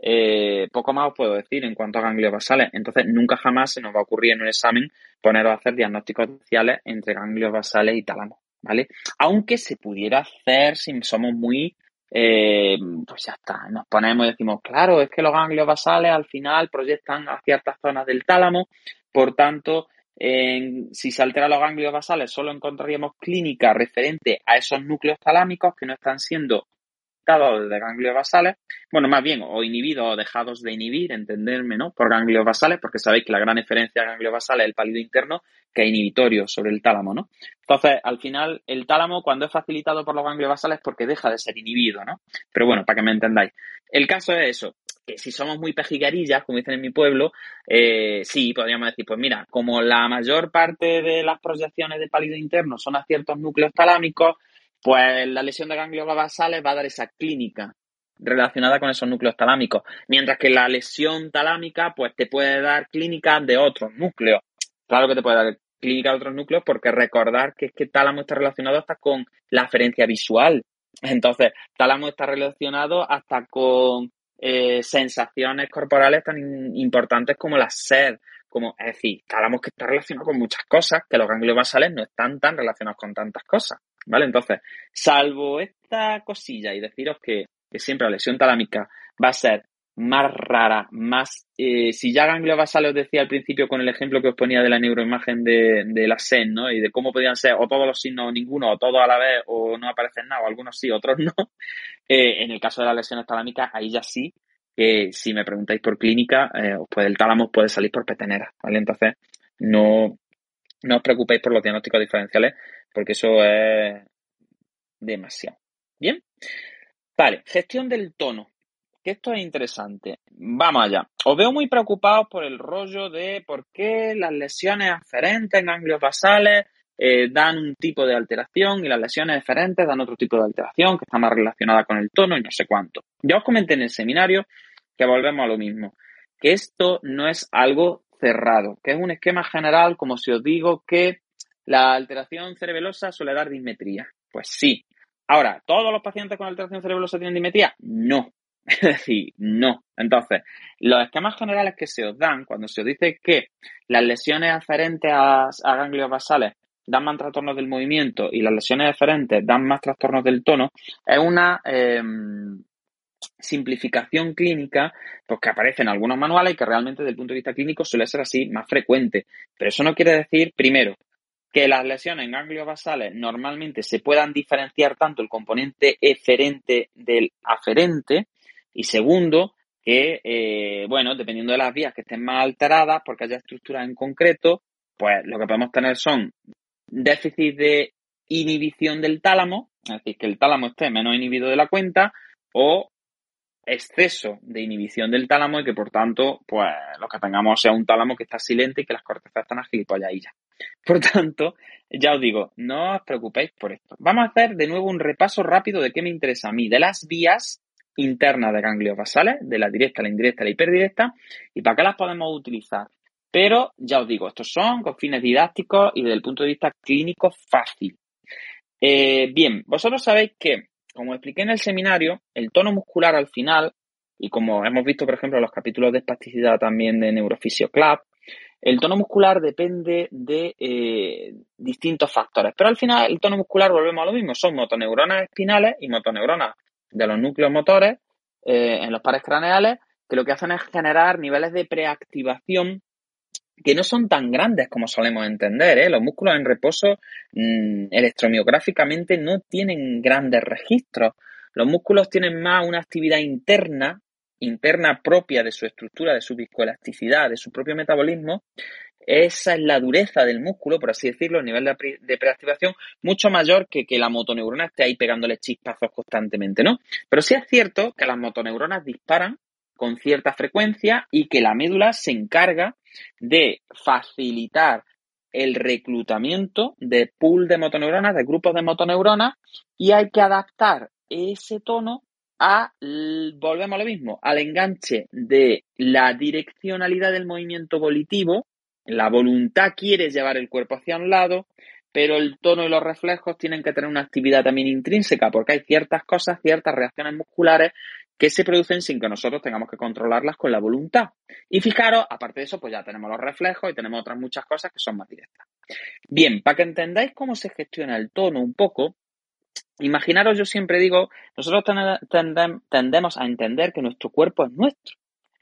Speaker 2: eh, poco más os puedo decir en cuanto a ganglios basales. Entonces, nunca jamás se nos va a ocurrir en un examen poneros a hacer diagnósticos diferenciales entre ganglios basales y tálamo, ¿vale? Aunque se pudiera hacer si somos muy, eh, pues ya está, nos ponemos y decimos, claro, es que los ganglios basales al final proyectan a ciertas zonas del tálamo, por tanto, si se alteran los ganglios basales, solo encontraríamos clínica referente a esos núcleos talámicos que no están siendo dados de ganglios basales, bueno, más bien, o inhibidos o dejados de inhibir, entenderme, ¿no? Por ganglios basales, porque sabéis que la gran diferencia de ganglios basales es el pálido interno, que es inhibitorio sobre el tálamo, ¿no? Entonces, al final, el tálamo, cuando es facilitado por los ganglios basales, es porque deja de ser inhibido, ¿no? Pero bueno, para que me entendáis. El caso es eso, que si somos muy pejiguerillas, como dicen en mi pueblo, eh, sí, podríamos decir, pues mira, como la mayor parte de las proyecciones de pálido interno son a ciertos núcleos talámicos, pues la lesión de ganglios basales va a dar esa clínica relacionada con esos núcleos talámicos, mientras que la lesión talámica, pues te puede dar clínicas de otros núcleos. Claro que te puede dar clínica de otros núcleos porque recordar que es que tálamo está relacionado hasta con la aferencia visual. Entonces, tálamo está relacionado hasta con eh, sensaciones corporales tan importantes como la sed, como, es decir, hablamos que está relacionado con muchas cosas, que los ganglios basales no están tan relacionados con tantas cosas, ¿vale? Entonces, salvo esta cosilla y deciros que, siempre la lesión talámica va a ser más rara, más... Eh, si ya ganglios basales os decía al principio con el ejemplo que os ponía de la neuroimagen de, de la SED, ¿no? Y de cómo podían ser o todos los signos o ninguno, o todos a la vez, o no aparecen nada, o algunos sí, otros no. Eh, en el caso de las lesiones talámicas, ahí ya sí, que si me preguntáis por clínica, eh, pues el tálamo puede salir por petenera, ¿vale? Entonces, no, no os preocupéis por los diagnósticos diferenciales, porque eso es demasiado. Bien. Vale, gestión del tono. Que esto es interesante. Vamos allá. Os veo muy preocupados por el rollo de por qué las lesiones aferentes en ganglios basales eh, dan un tipo de alteración y las lesiones diferentes dan otro tipo de alteración que está más relacionada con el tono y no sé cuánto. Ya os comenté en el seminario que volvemos a lo mismo, que esto no es algo cerrado, que es un esquema general, como si os digo que la alteración cerebelosa suele dar dismetría. Pues sí. Ahora, ¿todos los pacientes con alteración cerebelosa tienen dismetría? No. Es decir, no. Entonces, los esquemas generales que se os dan cuando se os dice que las lesiones aferentes a ganglios basales dan más trastornos del movimiento y las lesiones diferentes dan más trastornos del tono, es una em, simplificación clínica pues, que aparece en algunos manuales y que realmente desde el punto de vista clínico suele ser así más frecuente. Pero eso no quiere decir, primero, que las lesiones en ganglios basales normalmente se puedan diferenciar tanto el componente eferente del aferente y segundo, que, eh, bueno, dependiendo de las vías que estén más alteradas, porque haya estructuras en concreto, pues lo que podemos tener son déficit de inhibición del tálamo, es decir, que el tálamo esté menos inhibido de la cuenta, o exceso de inhibición del tálamo y que por tanto, pues lo que tengamos sea un tálamo que está silente y que las cortezas están agilipolladillas. Por tanto, ya os digo, no os preocupéis por esto. Vamos a hacer de nuevo un repaso rápido de qué me interesa a mí, de las vías internas de ganglios basales, de la directa, la indirecta, la hiperdirecta, y para qué las podemos utilizar. Pero ya os digo, estos son con fines didácticos y desde el punto de vista clínico fácil. Eh, bien, vosotros sabéis que, como expliqué en el seminario, el tono muscular al final, y como hemos visto, por ejemplo, en los capítulos de espasticidad también de Neurofisio Club, el tono muscular depende de eh, distintos factores, pero al final el tono muscular, volvemos a lo mismo, son motoneuronas espinales y motoneuronas de los núcleos motores eh, en los pares craneales, que lo que hacen es generar niveles de preactivación que no son tan grandes como solemos entender. ¿eh? Los músculos en reposo mm, electromiográficamente no tienen grandes registros. Los músculos tienen más una actividad interna interna propia de su estructura, de su viscoelasticidad, de su propio metabolismo, esa es la dureza del músculo, por así decirlo, el nivel de, preactivación, mucho mayor que que la motoneurona esté ahí pegándole chispazos constantemente, ¿no? Pero sí es cierto que las motoneuronas disparan con cierta frecuencia y que la médula se encarga de facilitar el reclutamiento de pool de motoneuronas, de grupos de motoneuronas, y hay que adaptar ese tono a, volvemos a lo mismo, al enganche de la direccionalidad del movimiento volitivo. La voluntad quiere llevar el cuerpo hacia un lado, pero el tono y los reflejos tienen que tener una actividad también intrínseca, porque hay ciertas cosas, ciertas reacciones musculares que se producen sin que nosotros tengamos que controlarlas con la voluntad. Y fijaros, aparte de eso, pues ya tenemos los reflejos y tenemos otras muchas cosas que son más directas. Bien, para que entendáis cómo se gestiona el tono un poco, Imaginaros, yo siempre digo, nosotros tendemos a entender que nuestro cuerpo es nuestro,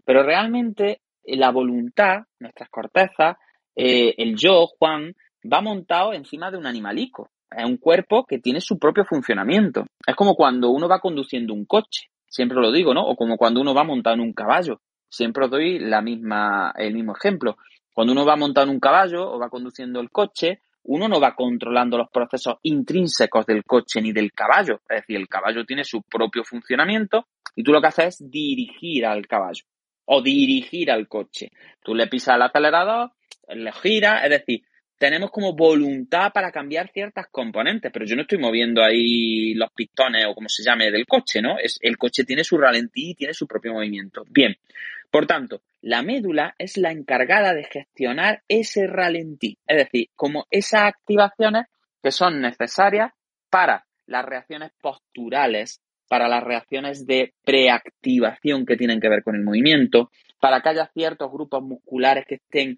Speaker 2: pero realmente eh, la voluntad, nuestras cortezas, eh, el yo, Juan, va montado encima de un animalico. Es un cuerpo que tiene su propio funcionamiento. Es como cuando uno va conduciendo un coche, siempre lo digo, ¿no? O como cuando uno va montado en un caballo. Siempre os doy la misma, el mismo ejemplo. Cuando uno va montado en un caballo o va conduciendo el coche, uno no va controlando los procesos intrínsecos del coche ni del caballo. Es decir, el caballo tiene su propio funcionamiento y tú lo que haces es dirigir al caballo o dirigir al coche. Tú le pisas el acelerador, le gira, es decir, tenemos como voluntad para cambiar ciertas componentes, pero yo no estoy moviendo ahí los pistones o como se llame del coche, ¿no? Es, el coche tiene su ralentí y tiene su propio movimiento. Bien, por tanto, la médula es la encargada de gestionar ese ralentí, es decir, como esas activaciones que son necesarias para las reacciones posturales, para las reacciones de preactivación que tienen que ver con el movimiento, para que haya ciertos grupos musculares que estén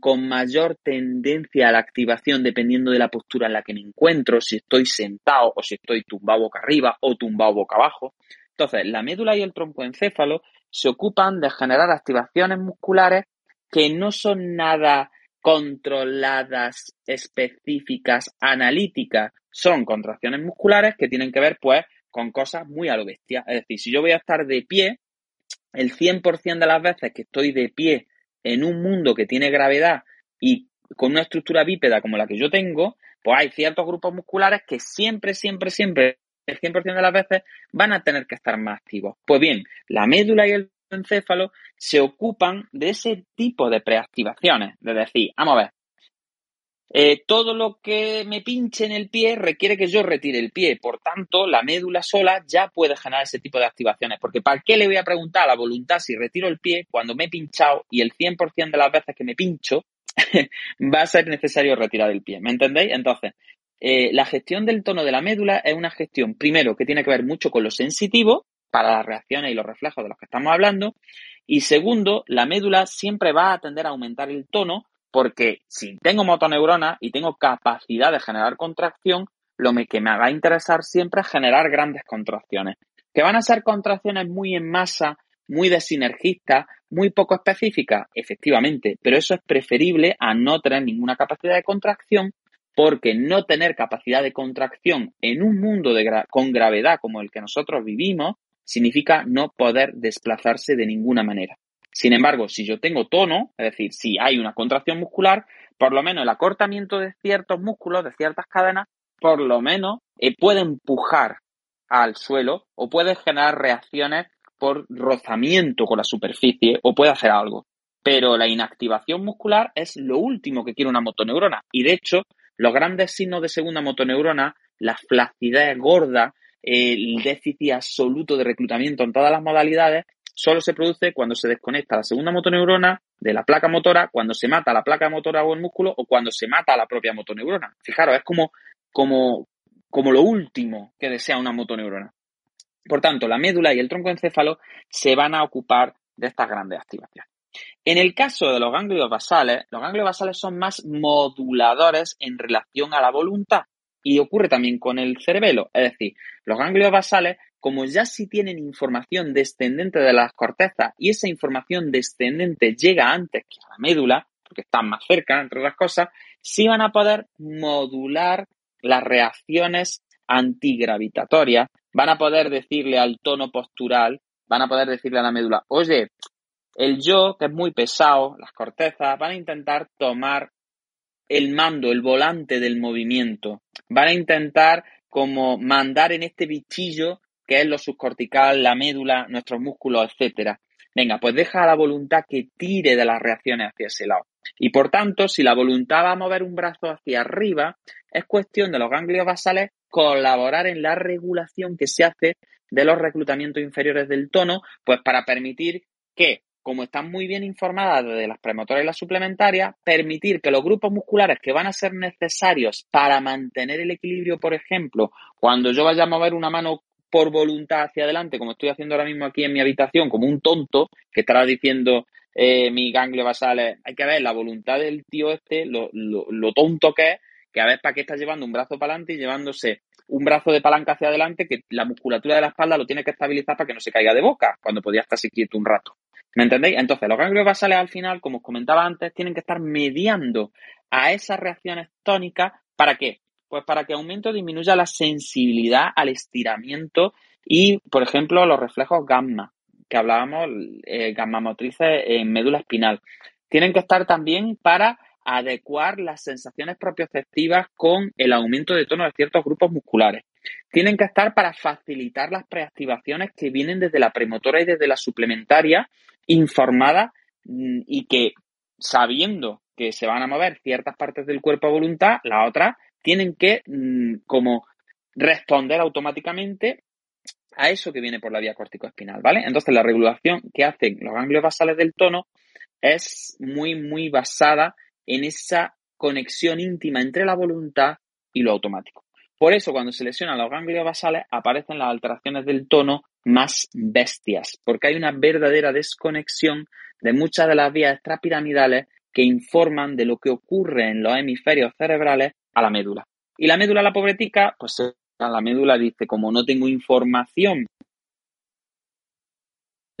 Speaker 2: con mayor tendencia a la activación dependiendo de la postura en la que me encuentro, si estoy sentado o si estoy tumbado boca arriba o tumbado boca abajo. Entonces, la médula y el troncoencéfalo se ocupan de generar activaciones musculares que no son nada controladas, específicas, analíticas, son contracciones musculares que tienen que ver pues con cosas muy a lo bestia. Es decir, si yo voy a estar de pie, el 100% de las veces que estoy de pie en un mundo que tiene gravedad y con una estructura bípeda como la que yo tengo, pues hay ciertos grupos musculares que siempre, siempre, siempre el 100% de las veces van a tener que estar más activos. Pues bien, la médula y el encéfalo se ocupan de ese tipo de preactivaciones, de decir, vamos a ver, eh, todo lo que me pinche en el pie requiere que yo retire el pie. Por tanto, la médula sola ya puede generar ese tipo de activaciones. Porque ¿para qué le voy a preguntar a la voluntad si retiro el pie cuando me he pinchado y el 100% de las veces que me pincho va a ser necesario retirar el pie? ¿Me entendéis? Entonces, eh, la gestión del tono de la médula es una gestión, primero, que tiene que ver mucho con lo sensitivo, para las reacciones y los reflejos de los que estamos hablando. Y segundo, la médula siempre va a tender a aumentar el tono porque si tengo motoneuronas y tengo capacidad de generar contracción, lo que me va a interesar siempre es generar grandes contracciones. ¿Que van a ser contracciones muy en masa, muy desinergistas, muy poco específicas? Efectivamente, pero eso es preferible a no tener ninguna capacidad de contracción porque no tener capacidad de contracción en un mundo con gravedad como el que nosotros vivimos significa no poder desplazarse de ninguna manera. Sin embargo, si yo tengo tono, es decir, si hay una contracción muscular, por lo menos el acortamiento de ciertos músculos, de ciertas cadenas, por lo menos eh, puede empujar al suelo o puede generar reacciones por rozamiento con la superficie o puede hacer algo. Pero la inactivación muscular es lo último que quiere una motoneurona. Y de hecho, los grandes signos de segunda motoneurona, la flacidez gorda, el déficit absoluto de reclutamiento en todas las modalidades, solo se produce cuando se desconecta la segunda motoneurona de la placa motora, cuando se mata la placa motora o el músculo o cuando se mata la propia motoneurona. Fijaros, es como, como, como lo último que desea una motoneurona. Por tanto, la médula y el tronco encéfalo se van a ocupar de estas grandes activaciones. En el caso de los ganglios basales, los ganglios basales son más moduladores en relación a la voluntad. Y ocurre también con el cerebelo. Es decir, los ganglios basales, como ya sí tienen información descendente de las cortezas y esa información descendente llega antes que a la médula, porque están más cerca, entre otras cosas, sí van a poder modular las reacciones antigravitatorias, van a poder decirle al tono postural, van a poder decirle a la médula, oye, el yo, que es muy pesado, las cortezas, van a intentar tomar el mando, el volante del movimiento. Van a intentar como mandar en este bichillo que es lo subcortical, la médula, nuestros músculos, etcétera. Venga, pues deja a la voluntad que tire de las reacciones hacia ese lado. Y por tanto, si la voluntad va a mover un brazo hacia arriba, es cuestión de los ganglios basales colaborar en la regulación que se hace de los reclutamientos inferiores del tono, pues para permitir que como están muy bien informadas de las premotoras y las suplementarias, permitir que los grupos musculares que van a ser necesarios para mantener el equilibrio, por ejemplo, cuando yo vaya a mover una mano por voluntad hacia adelante, como estoy haciendo ahora mismo aquí en mi habitación, como un tonto, que estará diciendo eh, mi ganglio basal, hay que ver la voluntad del tío este, lo, lo tonto que es, que a ver para qué está llevando un brazo para adelante y llevándose un brazo de palanca hacia adelante que la musculatura de la espalda lo tiene que estabilizar para que no se caiga de boca, cuando podía estarse quieto un rato. ¿Me entendéis? Entonces, los ganglios basales al final, como os comentaba antes, tienen que estar mediando a esas reacciones tónicas. ¿Para qué? Pues para que aumente o disminuya la sensibilidad al estiramiento y, por ejemplo, los reflejos gamma, que hablábamos, eh, gamma motrices en médula espinal. Tienen que estar también para adecuar las sensaciones propioceptivas con el aumento de tono de ciertos grupos musculares. Tienen que estar para facilitar las preactivaciones que vienen desde la premotora y desde la suplementaria informada mm, y que sabiendo que se van a mover ciertas partes del cuerpo a voluntad, las otras tienen que mm, como responder automáticamente a eso que viene por la vía corticoespinal, ¿vale? Entonces la regulación que hacen los ganglios basales del tono es muy, muy basada en esa conexión íntima entre la voluntad y lo automático. Por eso, cuando se lesionan los ganglios basales, aparecen las alteraciones del tono más bestias, porque hay una verdadera desconexión de muchas de las vías extrapiramidales que informan de lo que ocurre en los hemisferios cerebrales a la médula. Y la médula, la pobretica, pues la médula dice, como no tengo información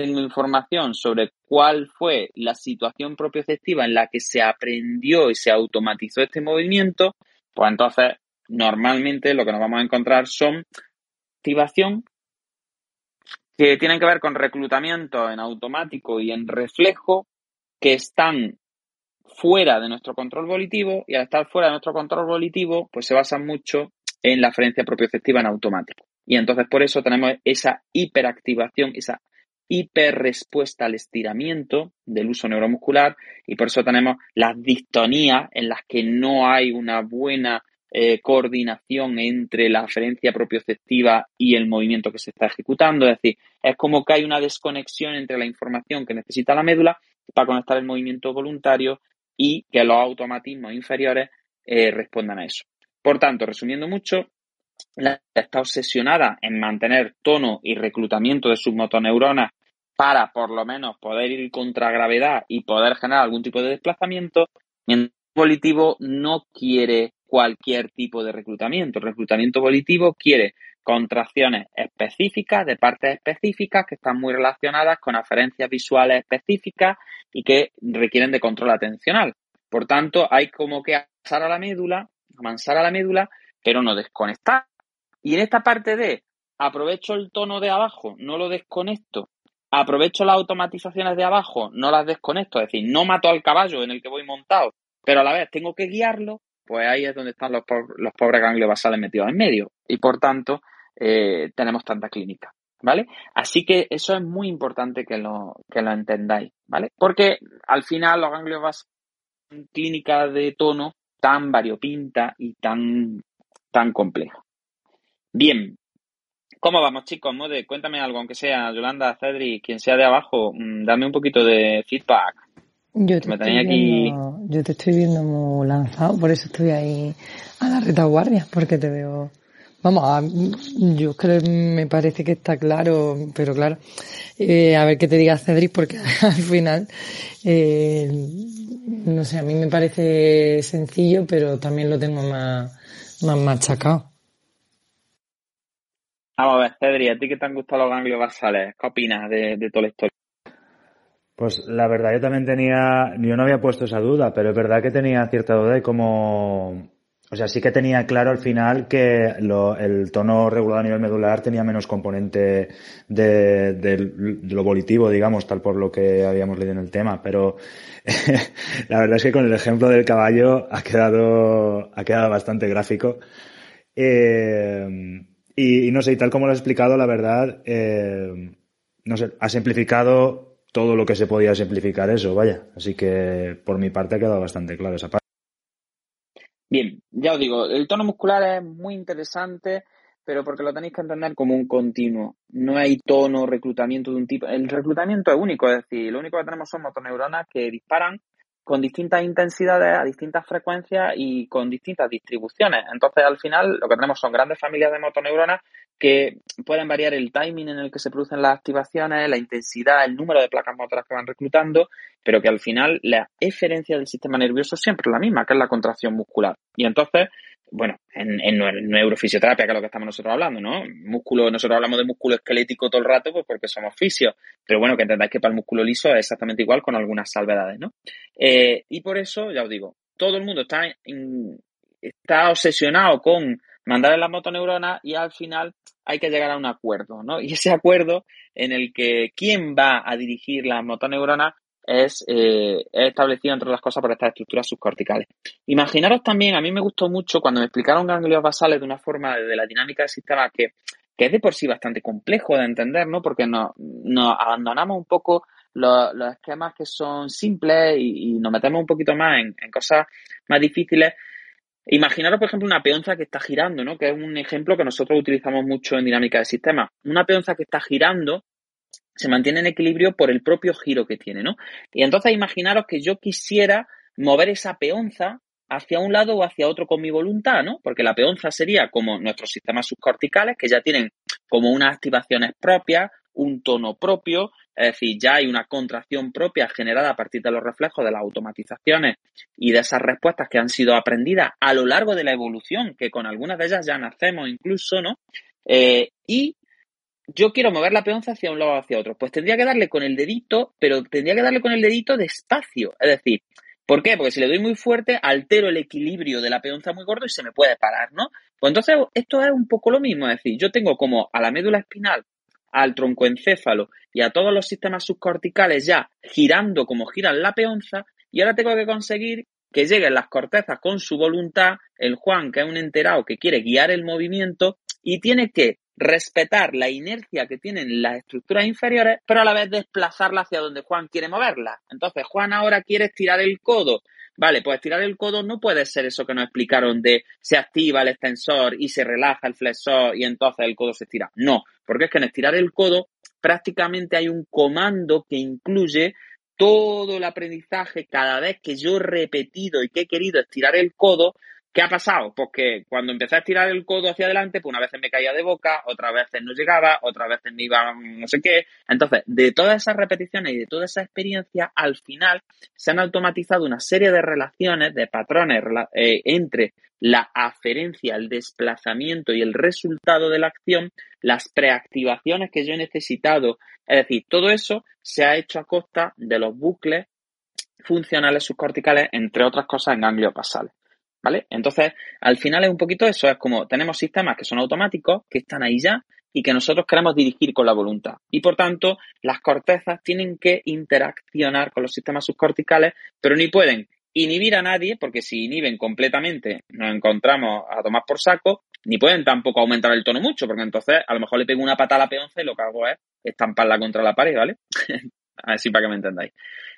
Speaker 2: tengo información sobre cuál fue la situación propioceptiva en la que se aprendió y se automatizó este movimiento, pues entonces normalmente lo que nos vamos a encontrar son activación que tienen que ver con reclutamiento en automático y en reflejo que están fuera de nuestro control volitivo y al estar fuera de nuestro control volitivo pues se basan mucho en la frecuencia propioceptiva en automático. Y entonces por eso tenemos esa hiperactivación, esa hiperrespuesta al estiramiento del uso neuromuscular y por eso tenemos las distonías en las que no hay una buena eh, coordinación entre la aferencia propioceptiva y el movimiento que se está ejecutando. Es decir, es como que hay una desconexión entre la información que necesita la médula para conectar el movimiento voluntario y que los automatismos inferiores eh, respondan a eso. Por tanto, resumiendo mucho, la está obsesionada en mantener tono y reclutamiento de sus motoneuronas para por lo menos poder ir contra gravedad y poder generar algún tipo de desplazamiento, el volitivo no quiere cualquier tipo de reclutamiento. El reclutamiento volitivo quiere contracciones específicas de partes específicas que están muy relacionadas con aferencias visuales específicas y que requieren de control atencional. Por tanto, hay como que amansar a la médula, amansar a la médula, pero no desconectar. Y en esta parte de aprovecho el tono de abajo, no lo desconecto, aprovecho las automatizaciones de abajo, no las desconecto, es decir, no mato al caballo en el que voy montado, pero a la vez tengo que guiarlo, pues ahí es donde están los, los pobres ganglios basales metidos en medio y por tanto eh, tenemos tanta clínica. ¿Vale? Así que eso es muy importante que lo, que lo entendáis, ¿vale? Porque al final los ganglios son clínica de tono tan variopinta y tan, tan compleja. Bien, ¿Cómo vamos, chicos? Mode, cuéntame algo, aunque sea Yolanda, Cedric, quien sea de abajo, mm, dame un poquito de feedback.
Speaker 4: Yo te, estoy viendo, yo te estoy viendo muy lanzado, por eso estoy ahí a la retaguardia, porque te veo... Vamos, a, yo creo me parece que está claro, pero claro, eh, a ver qué te diga Cedric, porque al final, eh, no sé, a mí me parece sencillo, pero también lo tengo más, más machacado.
Speaker 2: Vamos a ver, Cedri, ¿a ti qué te han gustado los ganglios basales? ¿Qué opinas de, de toda la historia?
Speaker 3: Pues la verdad, yo también tenía, yo no había puesto esa duda, pero es verdad que tenía cierta duda de cómo, o sea, sí que tenía claro al final que el tono regulado a nivel medular tenía menos componente de, lo volitivo, digamos, tal por lo que habíamos leído en el tema, pero la verdad es que con el ejemplo del caballo ha quedado, ha quedado bastante gráfico. Eh, y, no sé, y tal como lo has explicado, la verdad, eh, no sé, ha simplificado todo lo que se podía simplificar eso, vaya. Así que por mi parte ha quedado bastante claro esa parte.
Speaker 2: Bien, ya os digo, el tono muscular es muy interesante, pero porque lo tenéis que entender como un continuo. No hay tono, reclutamiento de un tipo. El reclutamiento es único, es decir, lo único que tenemos son motoneuronas que disparan con distintas intensidades, a distintas frecuencias y con distintas distribuciones. Entonces, al final, lo que tenemos son grandes familias de motoneuronas que pueden variar el timing en el que se producen las activaciones, la intensidad, el número de placas motoras que van reclutando, pero que al final la eferencia del sistema nervioso siempre es la misma, que es la contracción muscular. Y entonces, bueno, en, en, neurofisioterapia, que es lo que estamos nosotros hablando, ¿no? Músculo, nosotros hablamos de músculo esquelético todo el rato, pues porque somos fisios, pero bueno, que entendáis que para el músculo liso es exactamente igual con algunas salvedades, ¿no? Eh, y por eso, ya os digo, todo el mundo está, está obsesionado con mandar las motoneuronas y al final hay que llegar a un acuerdo, ¿no? Y ese acuerdo en el que quién va a dirigir las motoneuronas es, eh, establecido, entre las cosas, por estas estructuras subcorticales. Imaginaros también, a mí me gustó mucho cuando me explicaron ganglios basales de una forma de la dinámica del sistema que, que es de por sí bastante complejo de entender, ¿no? Porque nos, nos abandonamos un poco los, los, esquemas que son simples y, nos metemos un poquito más en, en cosas más difíciles. Imaginaros, por ejemplo, una peonza que está girando, ¿no? Que es un ejemplo que nosotros utilizamos mucho en dinámica del sistema. Una peonza que está girando se mantiene en equilibrio por el propio giro que tiene, ¿no? Y entonces imaginaros que yo quisiera mover esa peonza hacia un lado o hacia otro con mi voluntad, ¿no? Porque la peonza sería como nuestros sistemas subcorticales que ya tienen como unas activaciones propias, un tono propio, es decir, ya hay una contracción propia generada a partir de los reflejos de las automatizaciones y de esas respuestas que han sido aprendidas a lo largo de la evolución, que con algunas de ellas ya nacemos incluso, ¿no? Eh, y yo quiero mover la peonza hacia un lado o hacia otro. Pues tendría que darle con el dedito, pero tendría que darle con el dedito despacio. Es decir, ¿por qué? Porque si le doy muy fuerte, altero el equilibrio de la peonza muy gordo y se me puede parar, ¿no? Pues entonces esto es un poco lo mismo. Es decir, yo tengo como a la médula espinal, al troncoencéfalo y a todos los sistemas subcorticales ya girando como giran la peonza y ahora tengo que conseguir que lleguen las cortezas con su voluntad, el Juan, que es un enterado que quiere guiar el movimiento y tiene que respetar la inercia que tienen las estructuras inferiores, pero a la vez desplazarla hacia donde Juan quiere moverla. Entonces, Juan ahora quiere estirar el codo. Vale, pues estirar el codo no puede ser eso que nos explicaron de se activa el extensor y se relaja el flexor y entonces el codo se estira. No, porque es que en estirar el codo prácticamente hay un comando que incluye todo el aprendizaje cada vez que yo he repetido y que he querido estirar el codo, ¿Qué ha pasado? Pues que cuando empecé a estirar el codo hacia adelante, pues una vez me caía de boca, otras veces no llegaba, otras veces me iba no sé qué. Entonces, de todas esas repeticiones y de toda esa experiencia, al final se han automatizado una serie de relaciones, de patrones eh, entre la aferencia, el desplazamiento y el resultado de la acción, las preactivaciones que yo he necesitado. Es decir, todo eso se ha hecho a costa de los bucles funcionales subcorticales, entre otras cosas en ganglios basales. ¿Vale? Entonces, al final es un poquito eso, es como tenemos sistemas que son automáticos, que están ahí ya, y que nosotros queremos dirigir con la voluntad. Y por tanto, las cortezas tienen que interaccionar con los sistemas subcorticales, pero ni pueden inhibir a nadie, porque si inhiben completamente nos encontramos a tomar por saco, ni pueden tampoco aumentar el tono mucho, porque entonces a lo mejor le pego una patada a la peonza y lo que hago es estamparla contra la pared, ¿vale? Así para que me entendáis.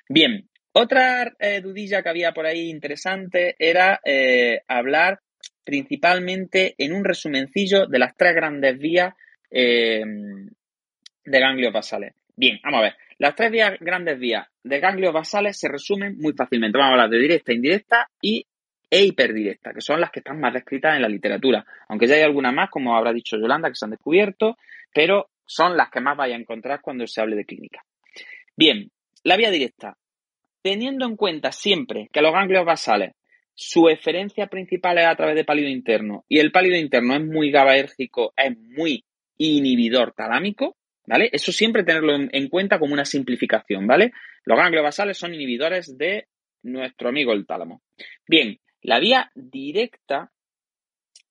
Speaker 2: Bien, otra eh, dudilla que había por ahí interesante era eh, hablar principalmente en un resumencillo de las tres grandes vías eh, de ganglios basales. Bien, vamos a ver. Las tres grandes vías de ganglios basales se resumen muy fácilmente. Vamos a hablar de directa, indirecta y e hiperdirecta, que son las que están más descritas en la literatura. Aunque ya hay algunas más, como habrá dicho Yolanda, que se han descubierto, pero son las que más vaya a encontrar cuando se hable de clínica. Bien, la vía directa. Teniendo en cuenta siempre que los ganglios basales, su eferencia principal es a través de pálido interno y el pálido interno es muy GABAérgico, es muy inhibidor talámico, ¿vale? Eso siempre tenerlo en, cuenta como una simplificación, ¿vale? Los ganglios basales son inhibidores de nuestro amigo el tálamo. Bien, la vía directa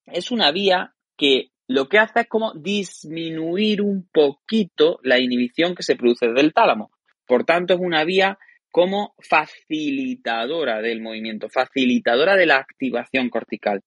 Speaker 2: es una vía que lo que hace es como disminuir un poquito la inhibición que se produce del tálamo. Por tanto, es una vía como facilitadora del movimiento, facilitadora de la activación cortical.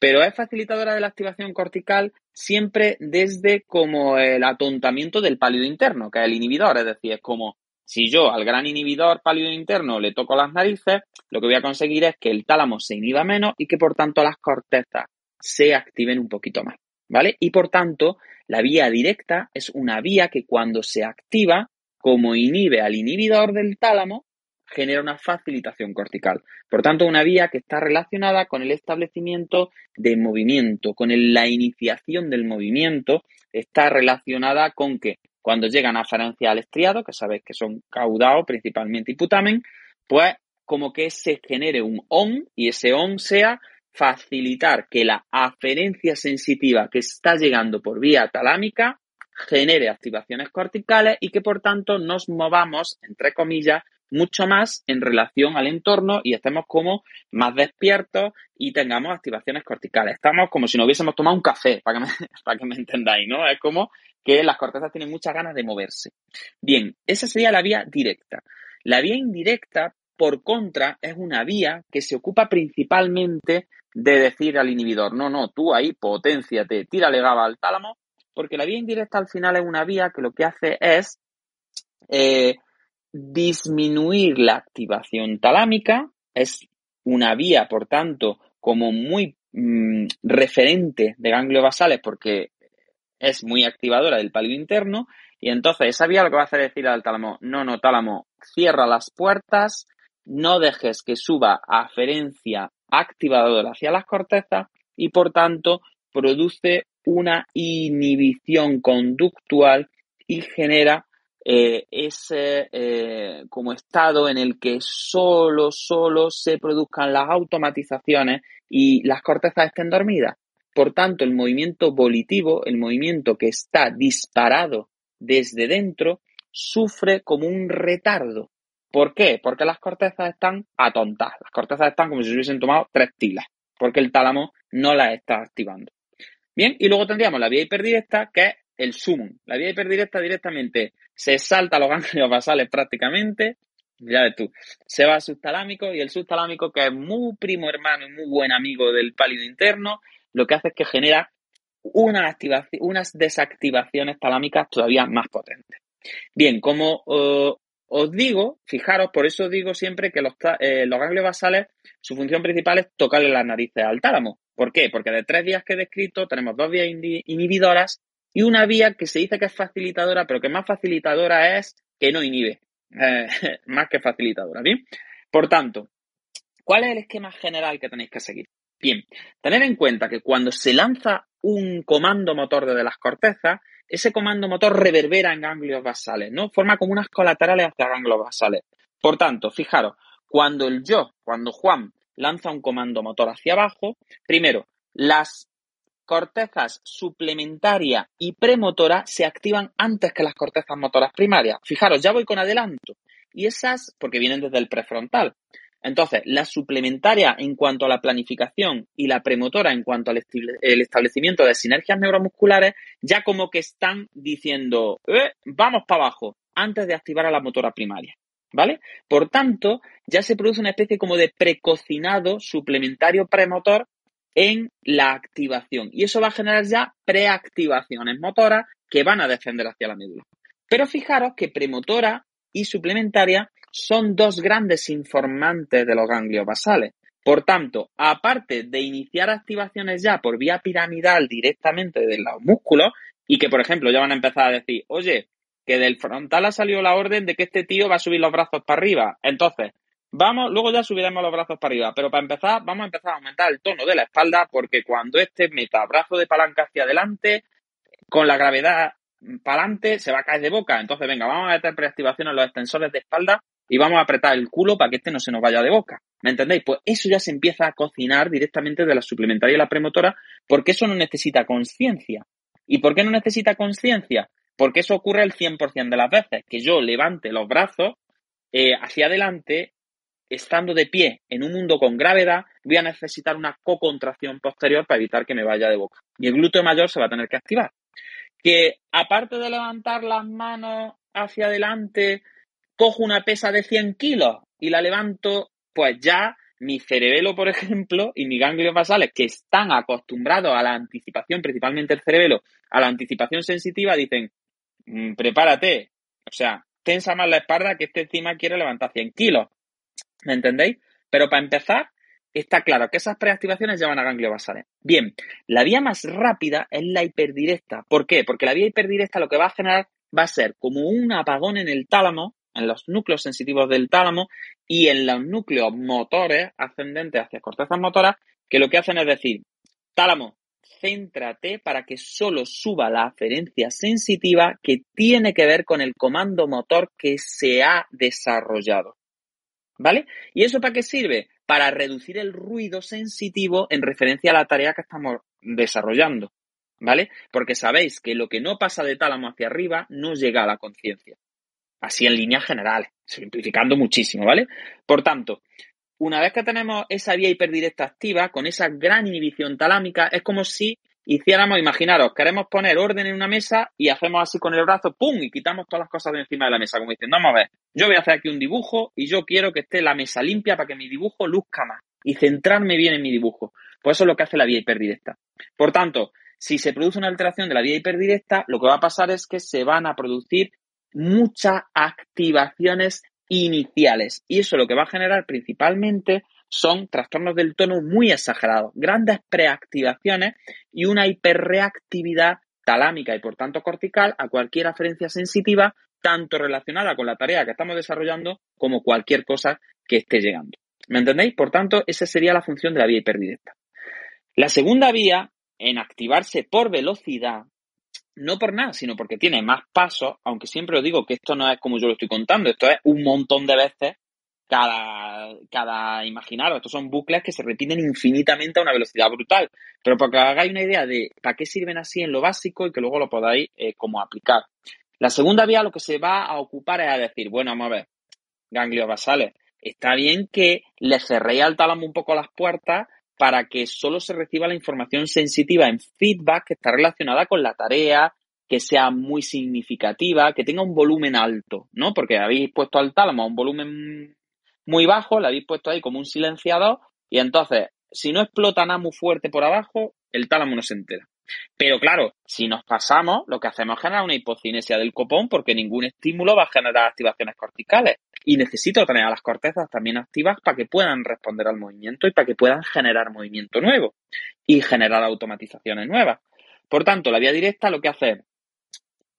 Speaker 2: Pero es facilitadora de la activación cortical siempre desde como el atontamiento del pálido interno, que es el inhibidor, es decir, es como si yo al gran inhibidor pálido interno le toco las narices, lo que voy a conseguir es que el tálamo se inhiba menos y que por tanto las cortezas se activen un poquito más, ¿vale? Y por tanto, la vía directa es una vía que cuando se activa, como inhibe al inhibidor del tálamo, genera una facilitación cortical. Por tanto, una vía que está relacionada con el establecimiento de movimiento, con la iniciación del movimiento, está relacionada con que cuando llegan aferencia al estriado, que sabéis que son caudao principalmente y putamen, pues como que se genere un ON y ese ON sea facilitar que la aferencia sensitiva que está llegando por vía talámica genere activaciones corticales y que por tanto nos movamos, entre comillas, mucho más en relación al entorno y estemos como más despiertos y tengamos activaciones corticales. Estamos como si no hubiésemos tomado un café, para que me, para que me entendáis, ¿no? Es como que las cortezas tienen muchas ganas de moverse. Bien, esa sería la vía directa. La vía indirecta, por contra, es una vía que se ocupa principalmente de decir al inhibidor, no, no, tú ahí potenciate, tírale GABA al tálamo, porque la vía indirecta al final es una vía que lo que hace es eh, disminuir la activación talámica, es una vía, por tanto, como muy mm, referente de ganglios basales porque es muy activadora del pálido interno y entonces esa vía lo que va a hacer es decir al tálamo, no, no, tálamo, cierra las puertas, no dejes que suba aferencia activadora hacia las cortezas y por tanto produce una inhibición conductual y genera eh, ese eh, como estado en el que solo, solo se produzcan las automatizaciones y las cortezas estén dormidas. Por tanto, el movimiento volitivo, el movimiento que está disparado desde dentro, sufre como un retardo. ¿Por qué? Porque las cortezas están atontadas. Las cortezas están como si se hubiesen tomado tres tilas, porque el tálamo no las está activando. Bien, y luego tendríamos la vía hiperdirecta, que es el sumum. La vía hiperdirecta directamente se salta los ganglios basales prácticamente, ya ves tú, se va al subtalámico y el subtalámico, que es muy primo hermano y muy buen amigo del pálido interno, lo que hace es que genera una unas desactivaciones talámicas todavía más potentes. Bien, como os digo, fijaros, por eso digo siempre que los, eh, los ganglios basales, su función principal es tocarle las narices al tálamo. ¿Por qué? Porque de tres vías que he descrito tenemos dos vías inhibidoras y una vía que se dice que es facilitadora, pero que más facilitadora es que no inhibe, eh, más que facilitadora, ¿bien? Por tanto, ¿cuál es el esquema general que tenéis que seguir? Bien, tener en cuenta que cuando se lanza un comando motor desde las cortezas, ese comando motor reverbera en ganglios basales, ¿no? Forma como unas colaterales hacia ganglios basales. Por tanto, fijaros, cuando el yo, cuando Juan lanza un comando motor hacia abajo, primero, las cortezas suplementaria y premotora se activan antes que las cortezas motoras primarias. Fijaros, ya voy con adelanto. Y esas, porque vienen desde el prefrontal. Entonces, la suplementaria en cuanto a la planificación y la premotora en cuanto al establecimiento de sinergias neuromusculares, ya como que están diciendo, eh, vamos para abajo, antes de activar a la motora primaria. ¿Vale? Por tanto, ya se produce una especie como de precocinado suplementario premotor en la activación. Y eso va a generar ya preactivaciones motoras que van a descender hacia la médula. Pero fijaros que premotora y suplementaria son dos grandes informantes de los ganglios basales. Por tanto, aparte de iniciar activaciones ya por vía piramidal directamente de los músculos, y que, por ejemplo, ya van a empezar a decir, oye, que del frontal ha salido la orden de que este tío va a subir los brazos para arriba. Entonces, vamos, luego ya subiremos los brazos para arriba, pero para empezar, vamos a empezar a aumentar el tono de la espalda, porque cuando este meta brazo de palanca hacia adelante, con la gravedad para adelante, se va a caer de boca. Entonces, venga, vamos a meter preactivación en los extensores de espalda y vamos a apretar el culo para que este no se nos vaya de boca. ¿Me entendéis? Pues eso ya se empieza a cocinar directamente de la suplementaria y la premotora porque eso no necesita conciencia. ¿Y por qué no necesita conciencia? Porque eso ocurre el 100% de las veces, que yo levante los brazos eh, hacia adelante, estando de pie en un mundo con gravedad, voy a necesitar una co-contracción posterior para evitar que me vaya de boca. Y el glúteo mayor se va a tener que activar. Que aparte de levantar las manos hacia adelante cojo una pesa de 100 kilos y la levanto, pues ya mi cerebelo, por ejemplo, y mis ganglios basales, que están acostumbrados a la anticipación, principalmente el cerebelo, a la anticipación sensitiva, dicen, mm, prepárate, o sea, tensa más la espalda que este encima quiere levantar 100 kilos. ¿Me entendéis? Pero para empezar, está claro que esas preactivaciones llevan a ganglios basales. Bien, la vía más rápida es la hiperdirecta. ¿Por qué? Porque la vía hiperdirecta lo que va a generar va a ser como un apagón en el tálamo en los núcleos sensitivos del tálamo y en los núcleos motores ascendentes hacia cortezas motoras, que lo que hacen es decir, tálamo, céntrate para que solo suba la aferencia sensitiva que tiene que ver con el comando motor que se ha desarrollado. ¿Vale? ¿Y eso para qué sirve? Para reducir el ruido sensitivo en referencia a la tarea que estamos desarrollando. ¿Vale? Porque sabéis que lo que no pasa de tálamo hacia arriba no llega a la conciencia. Así en líneas generales, simplificando muchísimo, ¿vale? Por tanto, una vez que tenemos esa vía hiperdirecta activa, con esa gran inhibición talámica, es como si hiciéramos, imaginaros, queremos poner orden en una mesa y hacemos así con el brazo, ¡pum! y quitamos todas las cosas de encima de la mesa, como diciendo, vamos a ver, yo voy a hacer aquí un dibujo y yo quiero que esté la mesa limpia para que mi dibujo luzca más y centrarme bien en mi dibujo. Pues eso es lo que hace la vía hiperdirecta. Por tanto, si se produce una alteración de la vía hiperdirecta, lo que va a pasar es que se van a producir muchas activaciones iniciales. Y eso lo que va a generar principalmente son trastornos del tono muy exagerados, grandes preactivaciones y una hiperreactividad talámica y por tanto cortical a cualquier aferencia sensitiva, tanto relacionada con la tarea que estamos desarrollando como cualquier cosa que esté llegando. ¿Me entendéis? Por tanto, esa sería la función de la vía hiperdirecta. La segunda vía, en activarse por velocidad, no por nada, sino porque tiene más pasos, aunque siempre os digo que esto no es como yo lo estoy contando, esto es un montón de veces cada, cada, imaginaros, estos son bucles que se repiten infinitamente a una velocidad brutal, pero para que hagáis una idea de para qué sirven así en lo básico y que luego lo podáis eh, como aplicar. La segunda vía lo que se va a ocupar es a decir, bueno, vamos a ver, ganglios basales, está bien que le cerréis al tálamo un poco las puertas para que solo se reciba la información sensitiva en feedback que está relacionada con la tarea, que sea muy significativa, que tenga un volumen alto, ¿no? Porque habéis puesto al tálamo un volumen muy bajo, lo habéis puesto ahí como un silenciador y entonces, si no explota nada muy fuerte por abajo, el tálamo no se entera. Pero claro, si nos pasamos, lo que hacemos es generar una hipocinesia del copón porque ningún estímulo va a generar activaciones corticales. Y necesito tener a las cortezas también activas para que puedan responder al movimiento y para que puedan generar movimiento nuevo y generar automatizaciones nuevas. Por tanto, la vía directa lo que hace es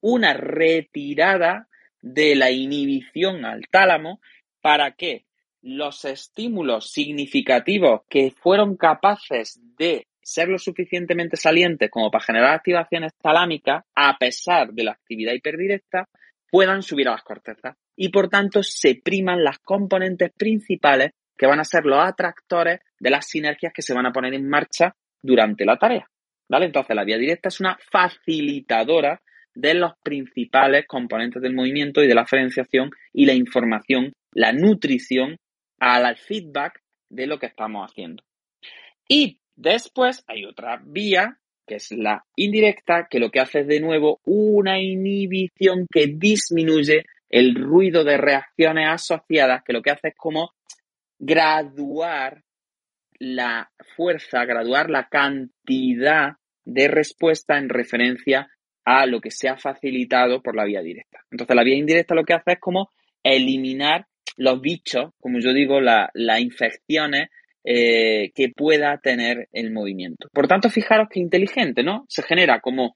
Speaker 2: una retirada de la inhibición al tálamo para que los estímulos significativos que fueron capaces de ser lo suficientemente salientes como para generar activaciones talámicas, a pesar de la actividad hiperdirecta, puedan subir a las cortezas. Y por tanto se priman las componentes principales que van a ser los atractores de las sinergias que se van a poner en marcha durante la tarea. ¿Vale? Entonces la vía directa es una facilitadora de los principales componentes del movimiento y de la diferenciación y la información, la nutrición al feedback de lo que estamos haciendo. Y después hay otra vía, que es la indirecta, que lo que hace es de nuevo una inhibición que disminuye el ruido de reacciones asociadas, que lo que hace es como graduar la fuerza, graduar la cantidad de respuesta en referencia a lo que se ha facilitado por la vía directa. Entonces, la vía indirecta lo que hace es como eliminar los bichos, como yo digo, las infecciones eh, que pueda tener el movimiento. Por tanto, fijaros que inteligente, ¿no? Se genera como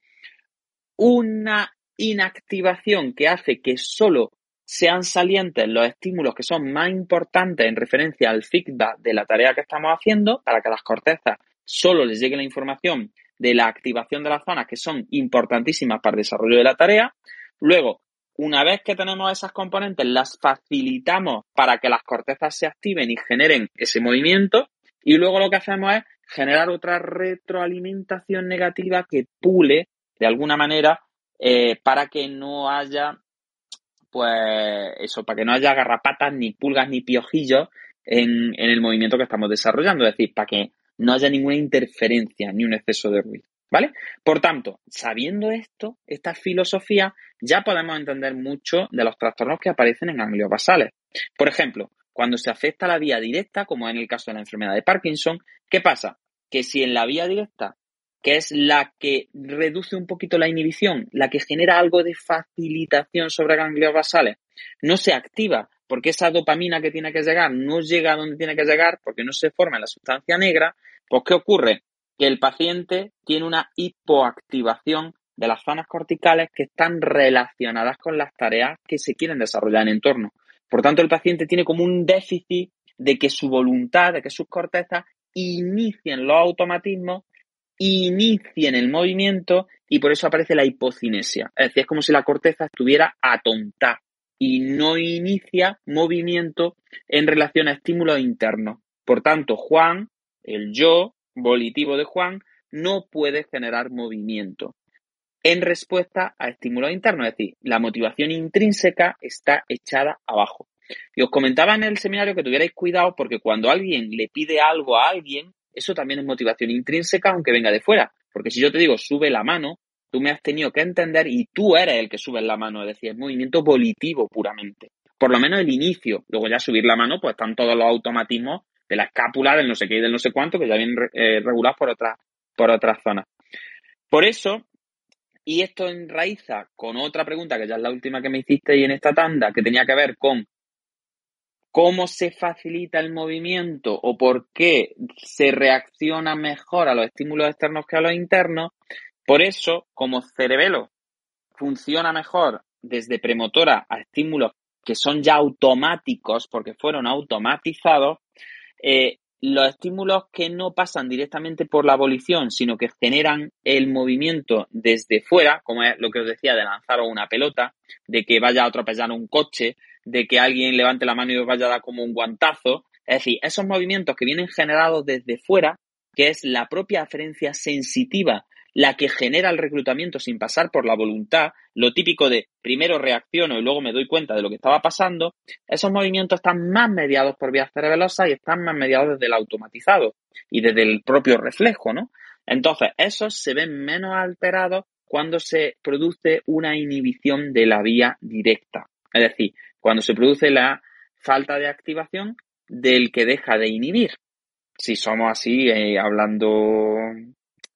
Speaker 2: una inactivación que hace que solo sean salientes los estímulos que son más importantes en referencia al feedback de la tarea que estamos haciendo para que a las cortezas solo les llegue la información de la activación de las zonas que son importantísimas para el desarrollo de la tarea. Luego, una vez que tenemos esas componentes, las facilitamos para que las cortezas se activen y generen ese movimiento. Y luego lo que hacemos es generar otra retroalimentación negativa que pule de alguna manera eh, para que no haya, pues eso, para que no haya garrapatas, ni pulgas, ni piojillos en, en el movimiento que estamos desarrollando. Es decir, para que no haya ninguna interferencia ni un exceso de ruido. ¿Vale? Por tanto, sabiendo esto, esta filosofía, ya podemos entender mucho de los trastornos que aparecen en ganglios basales. Por ejemplo, cuando se afecta la vía directa, como en el caso de la enfermedad de Parkinson, ¿qué pasa? Que si en la vía directa, que es la que reduce un poquito la inhibición, la que genera algo de facilitación sobre ganglios basales, no se activa porque esa dopamina que tiene que llegar no llega a donde tiene que llegar porque no se forma la sustancia negra, pues ¿qué ocurre? Que el paciente tiene una hipoactivación de las zonas corticales que están relacionadas con las tareas que se quieren desarrollar en el entorno. Por tanto, el paciente tiene como un déficit de que su voluntad, de que sus cortezas inicien los automatismos, inicien el movimiento y por eso aparece la hipocinesia. Es decir, es como si la corteza estuviera atontada y no inicia movimiento en relación a estímulos internos. Por tanto, Juan, el yo, volitivo de Juan no puede generar movimiento en respuesta a estímulos internos, es decir, la motivación intrínseca está echada abajo. Y os comentaba en el seminario que tuvierais cuidado porque cuando alguien le pide algo a alguien, eso también es motivación intrínseca aunque venga de fuera. Porque si yo te digo sube la mano, tú me has tenido que entender y tú eres el que sube la mano, es decir, es movimiento volitivo puramente. Por lo menos el inicio. Luego ya subir la mano, pues están todos los automatismos de la escápula, del no sé qué y del no sé cuánto, que ya vienen eh, regulados por por otras zonas. Por eso, y esto enraiza con otra pregunta, que ya es la última que me hiciste y en esta tanda, que tenía que ver con cómo se facilita el movimiento o por qué se reacciona mejor a los estímulos externos que a los internos. Por eso, como cerebelo funciona mejor desde premotora a estímulos que son ya automáticos porque fueron automatizados, eh, los estímulos que no pasan directamente por la abolición, sino que generan el movimiento desde fuera, como es lo que os decía de lanzar una pelota, de que vaya a atropellar un coche, de que alguien levante la mano y os vaya a dar como un guantazo. Es decir, esos movimientos que vienen generados desde fuera, que es la propia aferencia sensitiva la que genera el reclutamiento sin pasar por la voluntad, lo típico de primero reacciono y luego me doy cuenta de lo que estaba pasando, esos movimientos están más mediados por vías cerebelosas y están más mediados desde el automatizado y desde el propio reflejo, ¿no? Entonces, esos se ven menos alterados cuando se produce una inhibición de la vía directa. Es decir, cuando se produce la falta de activación del que deja de inhibir. Si somos así, eh, hablando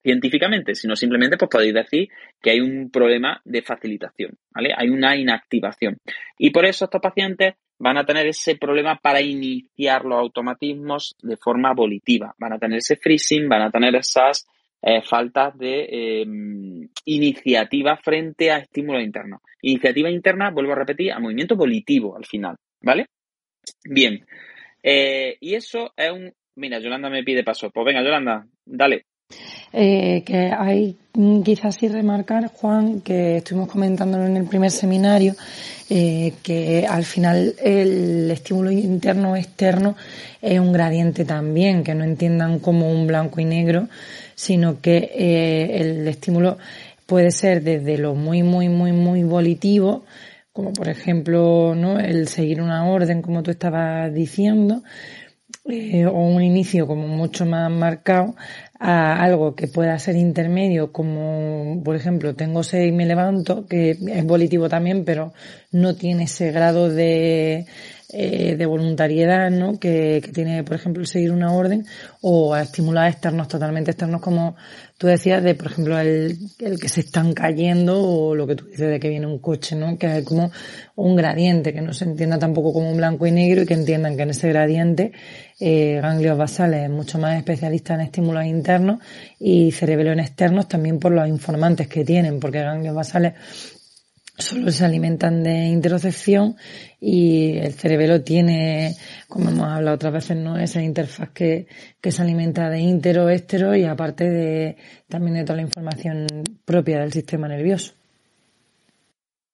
Speaker 2: científicamente, sino simplemente pues podéis decir que hay un problema de facilitación, ¿vale? Hay una inactivación. Y por eso estos pacientes van a tener ese problema para iniciar los automatismos de forma volitiva. Van a tener ese freezing, van a tener esas eh, faltas de em, iniciativa frente a estímulos internos. Iniciativa interna, vuelvo a repetir, a movimiento volitivo al final, ¿vale? Bien. Eh, y eso es un... Mira, Yolanda me pide paso. Pues venga, Yolanda, dale.
Speaker 4: Eh, que hay quizás sí remarcar, Juan, que estuvimos comentándolo en el primer seminario, eh, que al final el estímulo interno o externo es un gradiente también, que no entiendan como un blanco y negro, sino que eh, el estímulo puede ser desde lo muy, muy, muy, muy volitivo, como por ejemplo, ¿no? El seguir una orden, como tú estabas diciendo, eh, o un inicio como mucho más marcado a algo que pueda ser intermedio, como por ejemplo tengo seis y me levanto, que es volitivo también, pero no tiene ese grado de, eh, de voluntariedad, ¿no? Que, que, tiene, por ejemplo, seguir una orden o a estimular externos totalmente externos, como tú decías, de, por ejemplo, el, el que se están cayendo o lo que tú dices de que viene un coche, ¿no? Que es como un gradiente, que no se entienda tampoco como un blanco y negro y que entiendan que en ese gradiente eh, ganglios basales es mucho más especialista en estímulos internos y cerebelo externos también por los informantes que tienen, porque ganglios basales solo se alimentan de interocepción y el cerebelo tiene, como hemos hablado otras veces, ¿no? esa interfaz que, que se alimenta de intero, éstero y aparte de también de toda la información propia del sistema nervioso.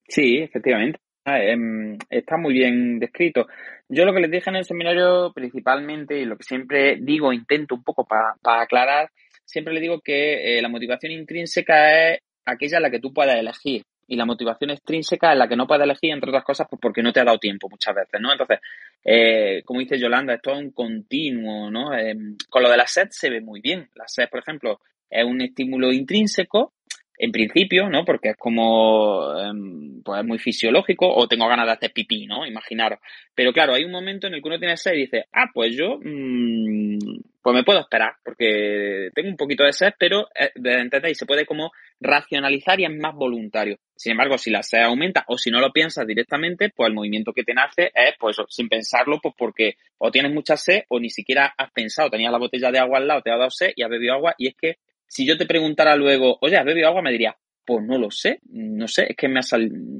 Speaker 2: Sí, efectivamente. Ah, em, está muy bien descrito. Yo lo que les dije en el seminario principalmente y lo que siempre digo, intento un poco para aclarar, siempre le digo que eh, la motivación intrínseca es aquella en la que tú puedas elegir y la motivación extrínseca es la que no puedes elegir, entre otras cosas, pues porque no te ha dado tiempo muchas veces, ¿no? Entonces, eh, como dice Yolanda, esto es un continuo, ¿no? Eh, con lo de la sed se ve muy bien. La sed, por ejemplo, es un estímulo intrínseco en principio, ¿no? Porque es como, em, pues es muy fisiológico, o tengo ganas de hacer pipí, ¿no? Imaginaros. Pero claro, hay un momento en el que uno tiene sed y dice, ah, pues yo, mmm, pues me puedo esperar, porque tengo un poquito de sed, pero, eh, ¿entendéis? Se puede como racionalizar y es más voluntario. Sin embargo, si la sed aumenta o si no lo piensas directamente, pues el movimiento que te nace es, pues sin pensarlo, pues porque o tienes mucha sed o ni siquiera has pensado, tenías la botella de agua al lado, te ha dado sed y has bebido agua y es que si yo te preguntara luego, oye, ¿has bebido agua? Me diría, pues no lo sé, no sé, es que me ha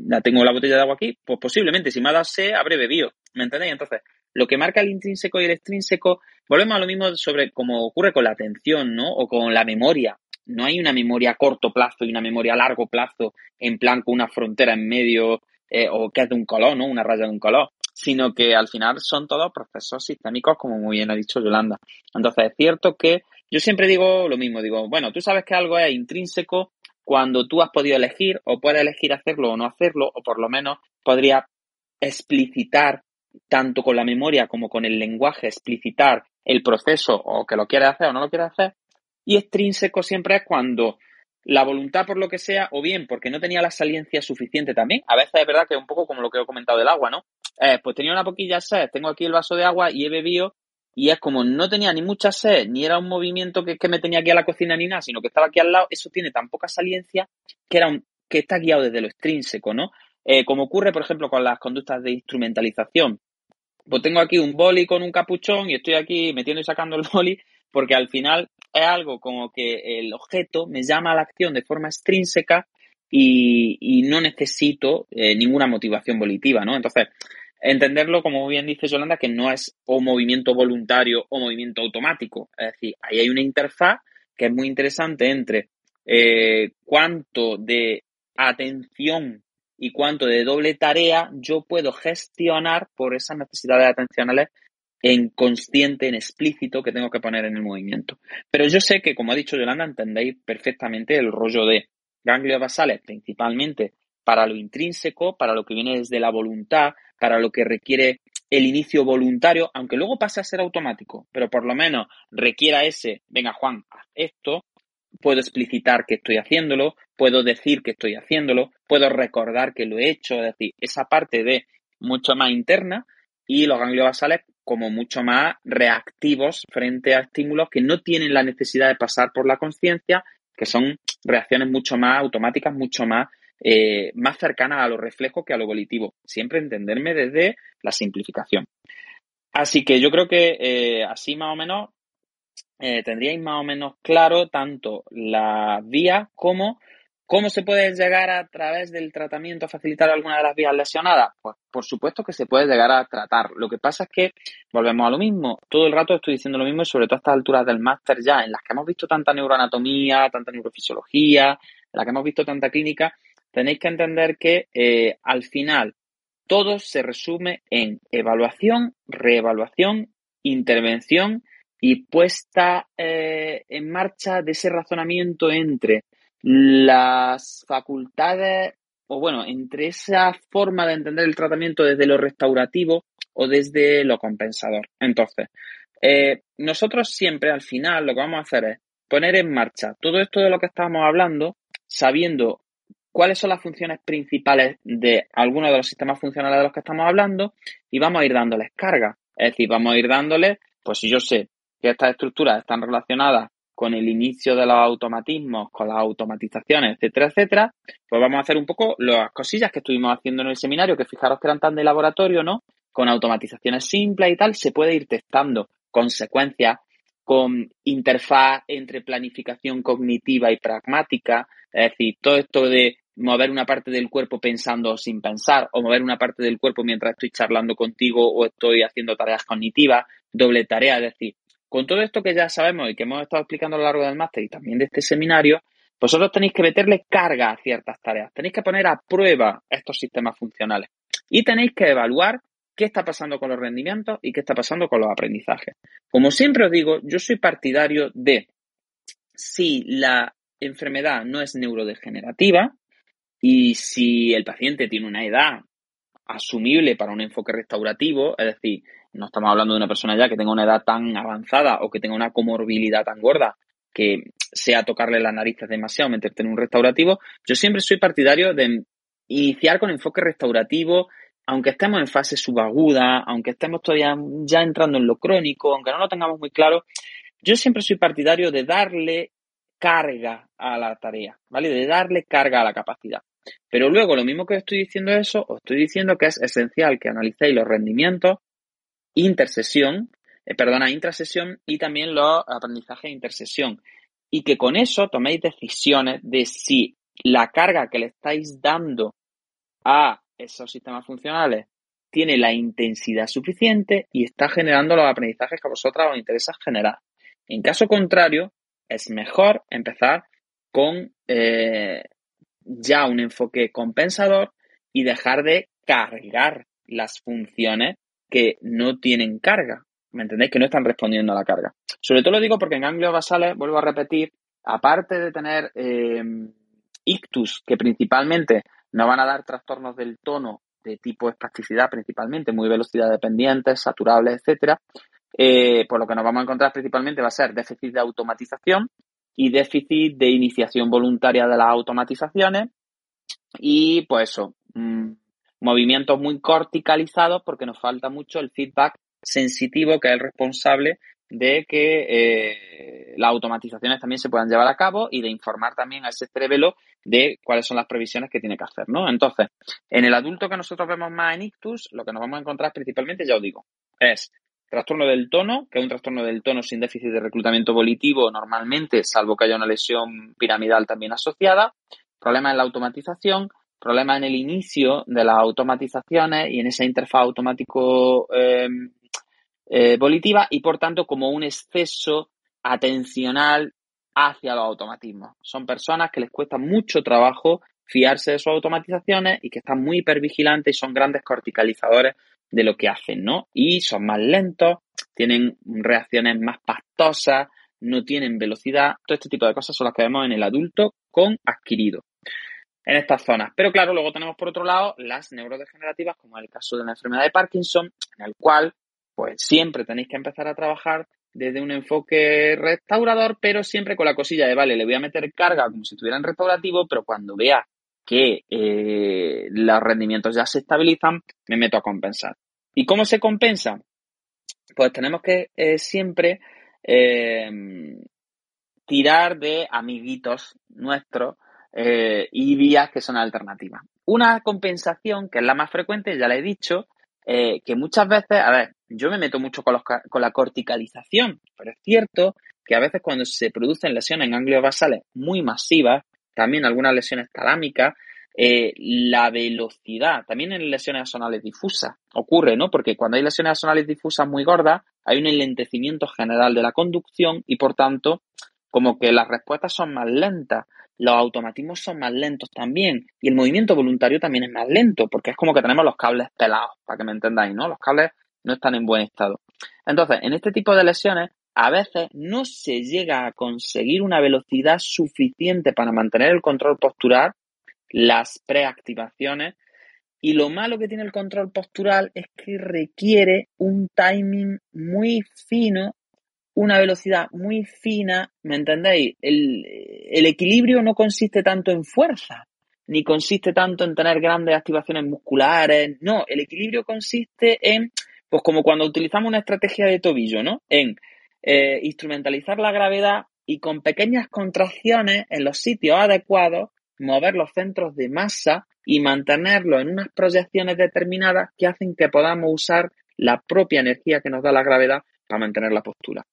Speaker 2: la tengo la botella de agua aquí, pues posiblemente si me ha dado sed, habré bebido, ¿me entendéis? Entonces, lo que marca el intrínseco y el extrínseco, volvemos a lo mismo sobre como ocurre con la atención, ¿no? O con la memoria. No hay una memoria a corto plazo y una memoria a largo plazo, en plan con una frontera en medio, eh, o que es de un color, ¿no? Una raya de un color, sino que al final son todos procesos sistémicos, como muy bien ha dicho Yolanda. Entonces, es cierto que yo siempre digo lo mismo, digo, bueno, tú sabes que algo es intrínseco cuando tú has podido elegir o puedes elegir hacerlo o no hacerlo, o por lo menos podría explicitar tanto con la memoria como con el lenguaje, explicitar el proceso o que lo quieres hacer o no lo quieres hacer. Y extrínseco siempre es cuando la voluntad por lo que sea, o bien porque no tenía la saliencia suficiente también. A veces es verdad que es un poco como lo que he comentado del agua, ¿no? Eh, pues tenía una poquilla sed, tengo aquí el vaso de agua y he bebido y es como no tenía ni mucha sed, ni era un movimiento que, que, me tenía aquí a la cocina ni nada, sino que estaba aquí al lado, eso tiene tan poca saliencia que era un, que está guiado desde lo extrínseco, ¿no? Eh, como ocurre, por ejemplo, con las conductas de instrumentalización. Pues tengo aquí un boli con un capuchón y estoy aquí metiendo y sacando el boli porque al final es algo como que el objeto me llama a la acción de forma extrínseca y, y no necesito eh, ninguna motivación volitiva, ¿no? Entonces, entenderlo, como bien dice Yolanda, que no es o movimiento voluntario o movimiento automático. Es decir, ahí hay una interfaz que es muy interesante entre eh, cuánto de atención y cuánto de doble tarea yo puedo gestionar por esas necesidades atencionales en consciente, en explícito que tengo que poner en el movimiento. Pero yo sé que, como ha dicho Yolanda, entendéis perfectamente el rollo de ganglios basales, principalmente para lo intrínseco, para lo que viene desde la voluntad, para lo que requiere el inicio voluntario, aunque luego pase a ser automático, pero por lo menos requiera ese, venga Juan, haz esto, puedo explicitar que estoy haciéndolo, puedo decir que estoy haciéndolo, puedo recordar que lo he hecho, es decir, esa parte de mucho más interna y los ganglios basales como mucho más reactivos frente a estímulos que no tienen la necesidad de pasar por la conciencia, que son reacciones mucho más automáticas, mucho más eh, más cercana a lo reflejo que a lo volitivo. Siempre entenderme desde la simplificación. Así que yo creo que eh, así más o menos eh, tendríais más o menos claro tanto la vía como cómo se puede llegar a través del tratamiento a facilitar alguna de las vías lesionadas. Pues por supuesto que se puede llegar a tratar. Lo que pasa es que volvemos a lo mismo. Todo el rato estoy diciendo lo mismo y sobre todo a estas alturas del máster ya, en las que hemos visto tanta neuroanatomía, tanta neurofisiología, en las que hemos visto tanta clínica, tenéis que entender que eh, al final todo se resume en evaluación, reevaluación, intervención y puesta eh, en marcha de ese razonamiento entre las facultades o bueno, entre esa forma de entender el tratamiento desde lo restaurativo o desde lo compensador. Entonces, eh, nosotros siempre al final lo que vamos a hacer es poner en marcha todo esto de lo que estamos hablando, sabiendo cuáles son las funciones principales de algunos de los sistemas funcionales de los que estamos hablando y vamos a ir dándoles carga. Es decir, vamos a ir dándoles, pues si yo sé que estas estructuras están relacionadas con el inicio de los automatismos, con las automatizaciones, etcétera, etcétera, pues vamos a hacer un poco las cosillas que estuvimos haciendo en el seminario, que fijaros que eran tan de laboratorio, ¿no? Con automatizaciones simples y tal, se puede ir testando consecuencias con interfaz entre planificación cognitiva y pragmática, es decir, todo esto de mover una parte del cuerpo pensando sin pensar o mover una parte del cuerpo mientras estoy charlando contigo o estoy haciendo tareas cognitivas, doble tarea, es decir, con todo esto que ya sabemos y que hemos estado explicando a lo largo del máster y también de este seminario, vosotros tenéis que meterle carga a ciertas tareas, tenéis que poner a prueba estos sistemas funcionales y tenéis que evaluar qué está pasando con los rendimientos y qué está pasando con los aprendizajes. Como siempre os digo, yo soy partidario de si la enfermedad no es neurodegenerativa y si el paciente tiene una edad asumible para un enfoque restaurativo, es decir, no estamos hablando de una persona ya que tenga una edad tan avanzada o que tenga una comorbilidad tan gorda que sea tocarle las narices demasiado, meterte en un restaurativo, yo siempre soy partidario de iniciar con enfoque restaurativo, aunque estemos en fase subaguda, aunque estemos todavía ya entrando en lo crónico, aunque no lo tengamos muy claro, yo siempre soy partidario de darle carga a la tarea, ¿vale? De darle carga a la capacidad. Pero luego, lo mismo que estoy diciendo eso, os estoy diciendo que es esencial que analicéis los rendimientos intersesión, eh, perdona, intrasesión y también los aprendizajes intersesión. Y que con eso toméis decisiones de si la carga que le estáis dando a esos sistemas funcionales tiene la intensidad suficiente y está generando los aprendizajes que a vosotras os interesa generar. En caso contrario, es mejor empezar con eh, ya un enfoque compensador y dejar de cargar las funciones que no tienen carga. ¿Me entendéis? Que no están respondiendo a la carga. Sobre todo lo digo porque en ganglios basales, vuelvo a repetir, aparte de tener eh, ictus, que principalmente no van a dar trastornos del tono de tipo espasticidad principalmente, muy velocidad dependientes, saturables, etcétera, eh, por lo que nos vamos a encontrar principalmente va a ser déficit de automatización y déficit de iniciación voluntaria de las automatizaciones y pues eso, mm, movimientos muy corticalizados porque nos falta mucho el feedback sensitivo que es el responsable de que eh, las automatizaciones también se puedan llevar a cabo y de informar también a ese cerebelo de cuáles son las previsiones que tiene que hacer, ¿no? Entonces, en el adulto que nosotros vemos más en ictus, lo que nos vamos a encontrar principalmente, ya os digo, es trastorno del tono, que es un trastorno del tono sin déficit de reclutamiento volitivo normalmente, salvo que haya una lesión piramidal también asociada, problemas en la automatización, problemas en el inicio de las automatizaciones y en esa interfaz automático eh, eh, volitiva y por tanto como un exceso atencional hacia los automatismos. Son personas que les cuesta mucho trabajo fiarse de sus automatizaciones y que están muy hipervigilantes y son grandes corticalizadores de lo que hacen, ¿no? Y son más lentos, tienen reacciones más pastosas, no tienen velocidad, todo este tipo de cosas son las que vemos en el adulto con adquirido en estas zonas. Pero claro, luego tenemos por otro lado las neurodegenerativas, como el caso de la enfermedad de Parkinson, en el cual pues siempre tenéis que empezar a trabajar desde un enfoque restaurador, pero siempre con la cosilla de, vale, le voy a meter carga como si estuviera en restaurativo, pero cuando vea que eh, los rendimientos ya se estabilizan, me meto a compensar. ¿Y cómo se compensa? Pues tenemos que eh, siempre eh, tirar de amiguitos nuestros y vías que son alternativas. Una compensación, que es la más frecuente, ya la he dicho, eh, que muchas veces, a ver, yo me meto mucho con, los, con la corticalización, pero es cierto que a veces cuando se producen lesiones en ganglios basales muy masivas, también algunas lesiones talámicas, eh, la velocidad, también en lesiones asonales difusas, ocurre, ¿no? Porque cuando hay lesiones asonales difusas muy gordas, hay un enlentecimiento general de la conducción y por tanto, como que las respuestas son más lentas los automatismos son más lentos también y el movimiento voluntario también es más lento porque es como que tenemos los cables pelados, para que me entendáis, ¿no? Los cables no están en buen estado. Entonces, en este tipo de lesiones, a veces no se llega a conseguir una velocidad suficiente para mantener el control postural, las preactivaciones. Y lo malo que tiene el control postural es que requiere un timing muy fino, una velocidad muy fina, ¿me entendéis? El, equilibrio no consiste tanto en fuerza, ni consiste tanto en tener grandes activaciones musculares, no, el equilibrio consiste en, pues como cuando utilizamos una estrategia de tobillo, ¿no? En eh, instrumentalizar la gravedad y con pequeñas contracciones en los sitios adecuados, mover los centros de masa y mantenerlos en unas proyecciones determinadas que hacen que podamos usar la propia energía que nos da la gravedad para mantener la postura.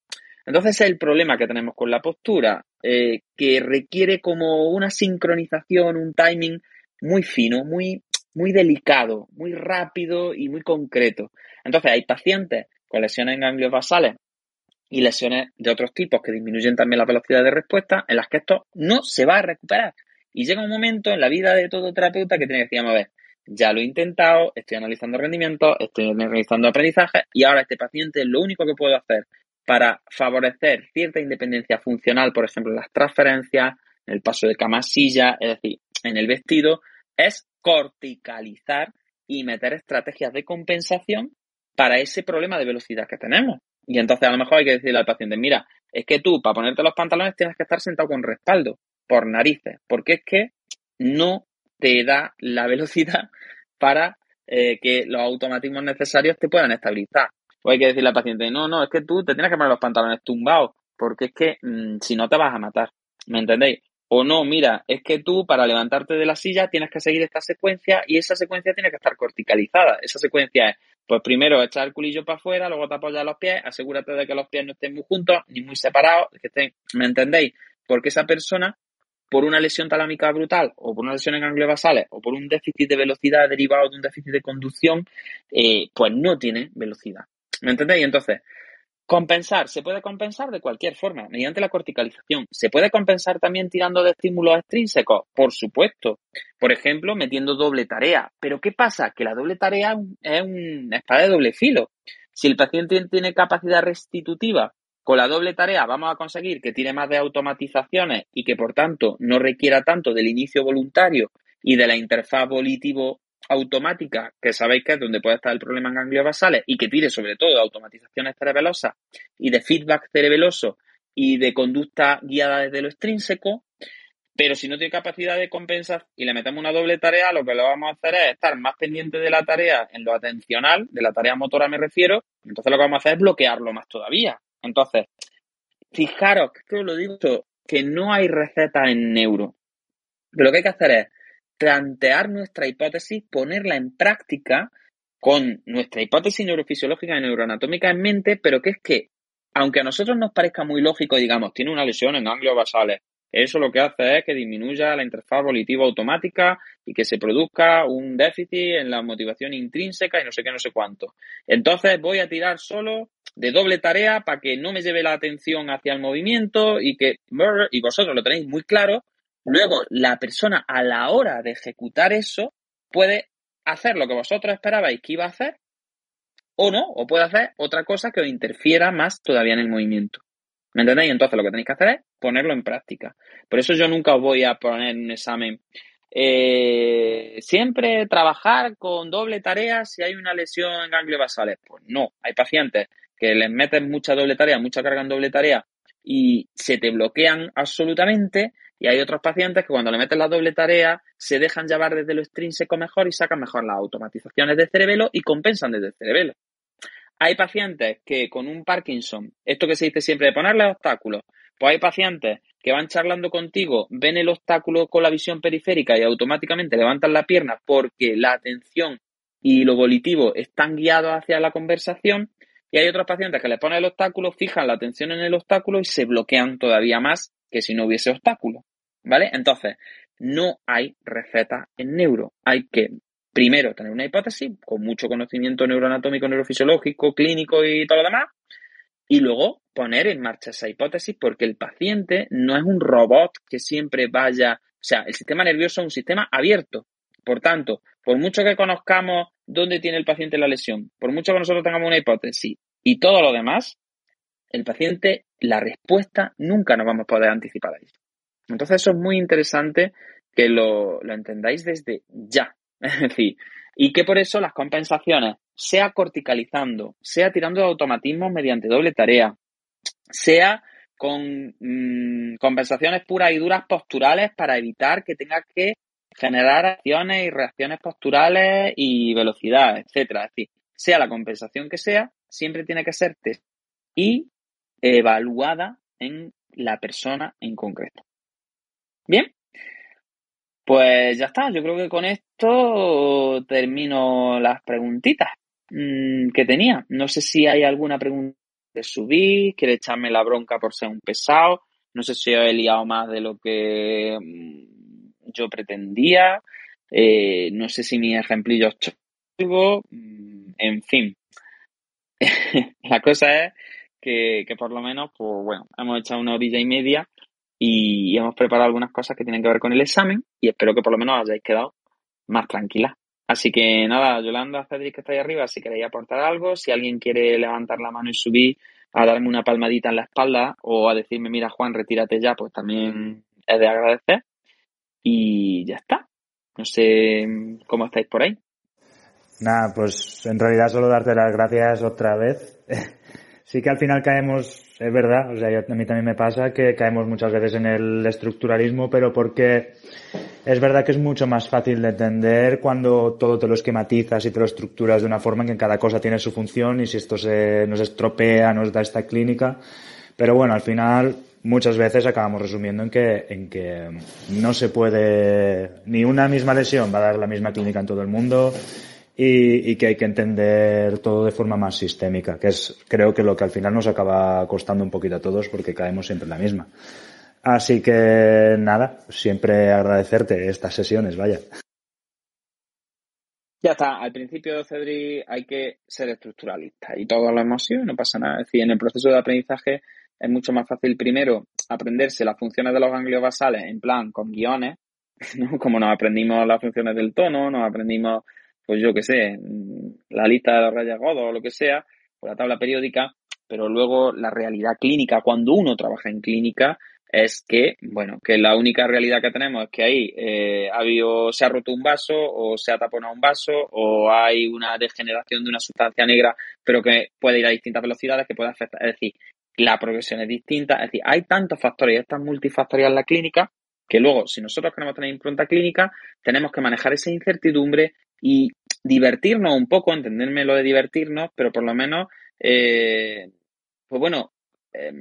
Speaker 2: Entonces, el problema que tenemos con la postura, eh, que requiere como una sincronización, un timing muy fino, muy, muy delicado, muy rápido y muy concreto. Entonces, hay pacientes con lesiones en ganglios basales y lesiones de otros tipos que disminuyen también la velocidad de respuesta, en las que esto no se va a recuperar. Y llega un momento en la vida de todo terapeuta que tiene que decir, a ver, ya lo he intentado, estoy analizando rendimiento, estoy analizando aprendizaje y ahora este paciente lo único que puedo hacer para favorecer cierta independencia funcional, por ejemplo, en las transferencias, en el paso de cama-silla, es decir, en el vestido, es corticalizar y meter estrategias de compensación para ese problema de velocidad que tenemos. Y entonces a lo mejor hay que decirle al paciente, mira, es que tú para ponerte los pantalones tienes que estar sentado con respaldo, por narices, porque es que no te da la velocidad para eh, que los automatismos necesarios te puedan estabilizar. O hay que decirle al paciente, no, no, es que tú te tienes que poner los pantalones tumbados, porque es que mm, si no te vas a matar. ¿Me entendéis? O no, mira, es que tú para levantarte de la silla tienes que seguir esta secuencia y esa secuencia tiene que estar corticalizada. Esa secuencia es, pues primero echar el culillo para afuera, luego te apoyas los pies, asegúrate de que los pies no estén muy juntos ni muy separados, que estén, ¿me entendéis? Porque esa persona, por una lesión talámica brutal o por una lesión en ganglios basales o por un déficit de velocidad derivado de un déficit de conducción, eh, pues no tiene velocidad. ¿Me entendéis? Entonces, compensar, se puede compensar de cualquier forma, mediante la corticalización. Se puede compensar también tirando de estímulos extrínsecos, por supuesto. Por ejemplo, metiendo doble tarea. Pero ¿qué pasa? Que la doble tarea es una espada de doble filo. Si el paciente tiene capacidad restitutiva con la doble tarea vamos a conseguir que tire más de automatizaciones y que por tanto no requiera tanto del inicio voluntario y de la interfaz volitivo automática, que sabéis que es donde puede estar el problema en ganglios basales, y que tire sobre todo de automatizaciones cerebelosas y de feedback cerebeloso y de conducta guiada desde lo extrínseco, pero si no tiene capacidad de compensar y le metemos una doble tarea, lo que lo vamos a hacer es estar más pendiente de la tarea en lo atencional, de la tarea motora me refiero, entonces lo que vamos a hacer es bloquearlo más todavía. Entonces, fijaros, que lo digo, que no hay receta en neuro. lo que hay que hacer es plantear nuestra hipótesis, ponerla en práctica con nuestra hipótesis neurofisiológica y neuroanatómica en mente, pero que es que, aunque a nosotros nos parezca muy lógico, digamos, tiene una lesión en ganglios basales, eso lo que hace es que disminuya la interfaz volitiva automática y que se produzca un déficit en la motivación intrínseca y no sé qué, no sé cuánto. Entonces voy a tirar solo de doble tarea para que no me lleve la atención hacia el movimiento y que, y vosotros lo tenéis muy claro, Luego, la persona a la hora de ejecutar eso puede hacer lo que vosotros esperabais que iba a hacer o no, o puede hacer otra cosa que os interfiera más todavía en el movimiento. ¿Me entendéis? Entonces lo que tenéis que hacer es ponerlo en práctica. Por eso yo nunca os voy a poner un examen. Eh, siempre trabajar con doble tarea si hay una lesión en ganglios basales. Pues no, hay pacientes que les meten mucha doble tarea, mucha carga en doble tarea y se te bloquean absolutamente y hay otros pacientes que cuando le meten la doble tarea se dejan llevar desde lo extrínseco mejor y sacan mejor las automatizaciones de cerebelo y compensan desde el cerebelo. Hay pacientes que con un Parkinson, esto que se dice siempre de ponerle obstáculos, pues hay pacientes que van charlando contigo, ven el obstáculo con la visión periférica y automáticamente levantan la pierna porque la atención y lo volitivo están guiados hacia la conversación y hay otros pacientes que les ponen el obstáculo, fijan la atención en el obstáculo y se bloquean todavía más que si no hubiese obstáculo. ¿Vale? Entonces, no hay receta en neuro. Hay que primero tener una hipótesis con mucho conocimiento neuroanatómico, neurofisiológico, clínico y todo lo demás. Y luego poner en marcha esa hipótesis porque el paciente no es un robot que siempre vaya. O sea, el sistema nervioso es un sistema abierto. Por tanto, por mucho que conozcamos dónde tiene el paciente la lesión, por mucho que nosotros tengamos una hipótesis y todo lo demás, el paciente, la respuesta nunca nos vamos a poder anticipar a eso. Entonces eso es muy interesante que lo, lo entendáis desde ya. Es decir, y que por eso las compensaciones, sea corticalizando, sea tirando de automatismo mediante doble tarea, sea con mm, compensaciones puras y duras posturales para evitar que tenga que generar acciones y reacciones posturales y velocidad, etcétera. Es decir, sea la compensación que sea, siempre tiene que ser test y evaluada en la persona en concreto. Bien, pues ya está. Yo creo que con esto termino las preguntitas mm, que tenía. No sé si hay alguna pregunta de subir, quiere echarme la bronca por ser un pesado. No sé si he liado más de lo que mm, yo pretendía. Eh, no sé si mis ejemplillos chocos. Mm, en fin. la cosa es que, que, por lo menos, pues bueno, hemos echado una orilla y media y hemos preparado algunas cosas que tienen que ver con el examen y espero que por lo menos hayáis quedado más tranquilas. Así que nada, Yolanda, Cedric que está ahí arriba, si queréis aportar algo, si alguien quiere levantar la mano y subir a darme una palmadita en la espalda o a decirme, mira Juan, retírate ya, pues también es de agradecer. Y ya está. No sé cómo estáis por ahí.
Speaker 3: Nada, pues en realidad solo darte las gracias otra vez. sí que al final caemos, es verdad, o sea, a mí también me pasa que caemos muchas veces en el estructuralismo, pero porque es verdad que es mucho más fácil de entender cuando todo te lo esquematizas y te lo estructuras de una forma en que cada cosa tiene su función y si esto se nos estropea, nos da esta clínica. Pero bueno, al final muchas veces acabamos resumiendo en que, en que no se puede, ni una misma lesión va a dar la misma clínica en todo el mundo y, que hay que entender todo de forma más sistémica, que es creo que lo que al final nos acaba costando un poquito a todos porque caemos siempre en la misma. Así que nada, siempre agradecerte estas sesiones, vaya.
Speaker 2: Ya está, al principio, Cedric, hay que ser estructuralista y todo lo hemos sido, no pasa nada. Es decir, en el proceso de aprendizaje es mucho más fácil primero aprenderse las funciones de los ganglios basales en plan con guiones, ¿no? como nos aprendimos las funciones del tono, nos aprendimos, pues yo qué sé, la lista de los rayas Godo o lo que sea, o la tabla periódica, pero luego la realidad clínica, cuando uno trabaja en clínica, es que, bueno, que la única realidad que tenemos es que ahí eh, ha habido, se ha roto un vaso o se ha taponado un vaso o hay una degeneración de una sustancia negra, pero que puede ir a distintas velocidades que puede afectar. Es decir, la progresión es distinta. Es decir, hay tantos factores y es tan la clínica que luego, si nosotros queremos tener impronta clínica, tenemos que manejar esa incertidumbre y divertirnos un poco, entenderme lo de divertirnos, pero por lo menos, eh, pues bueno, eh,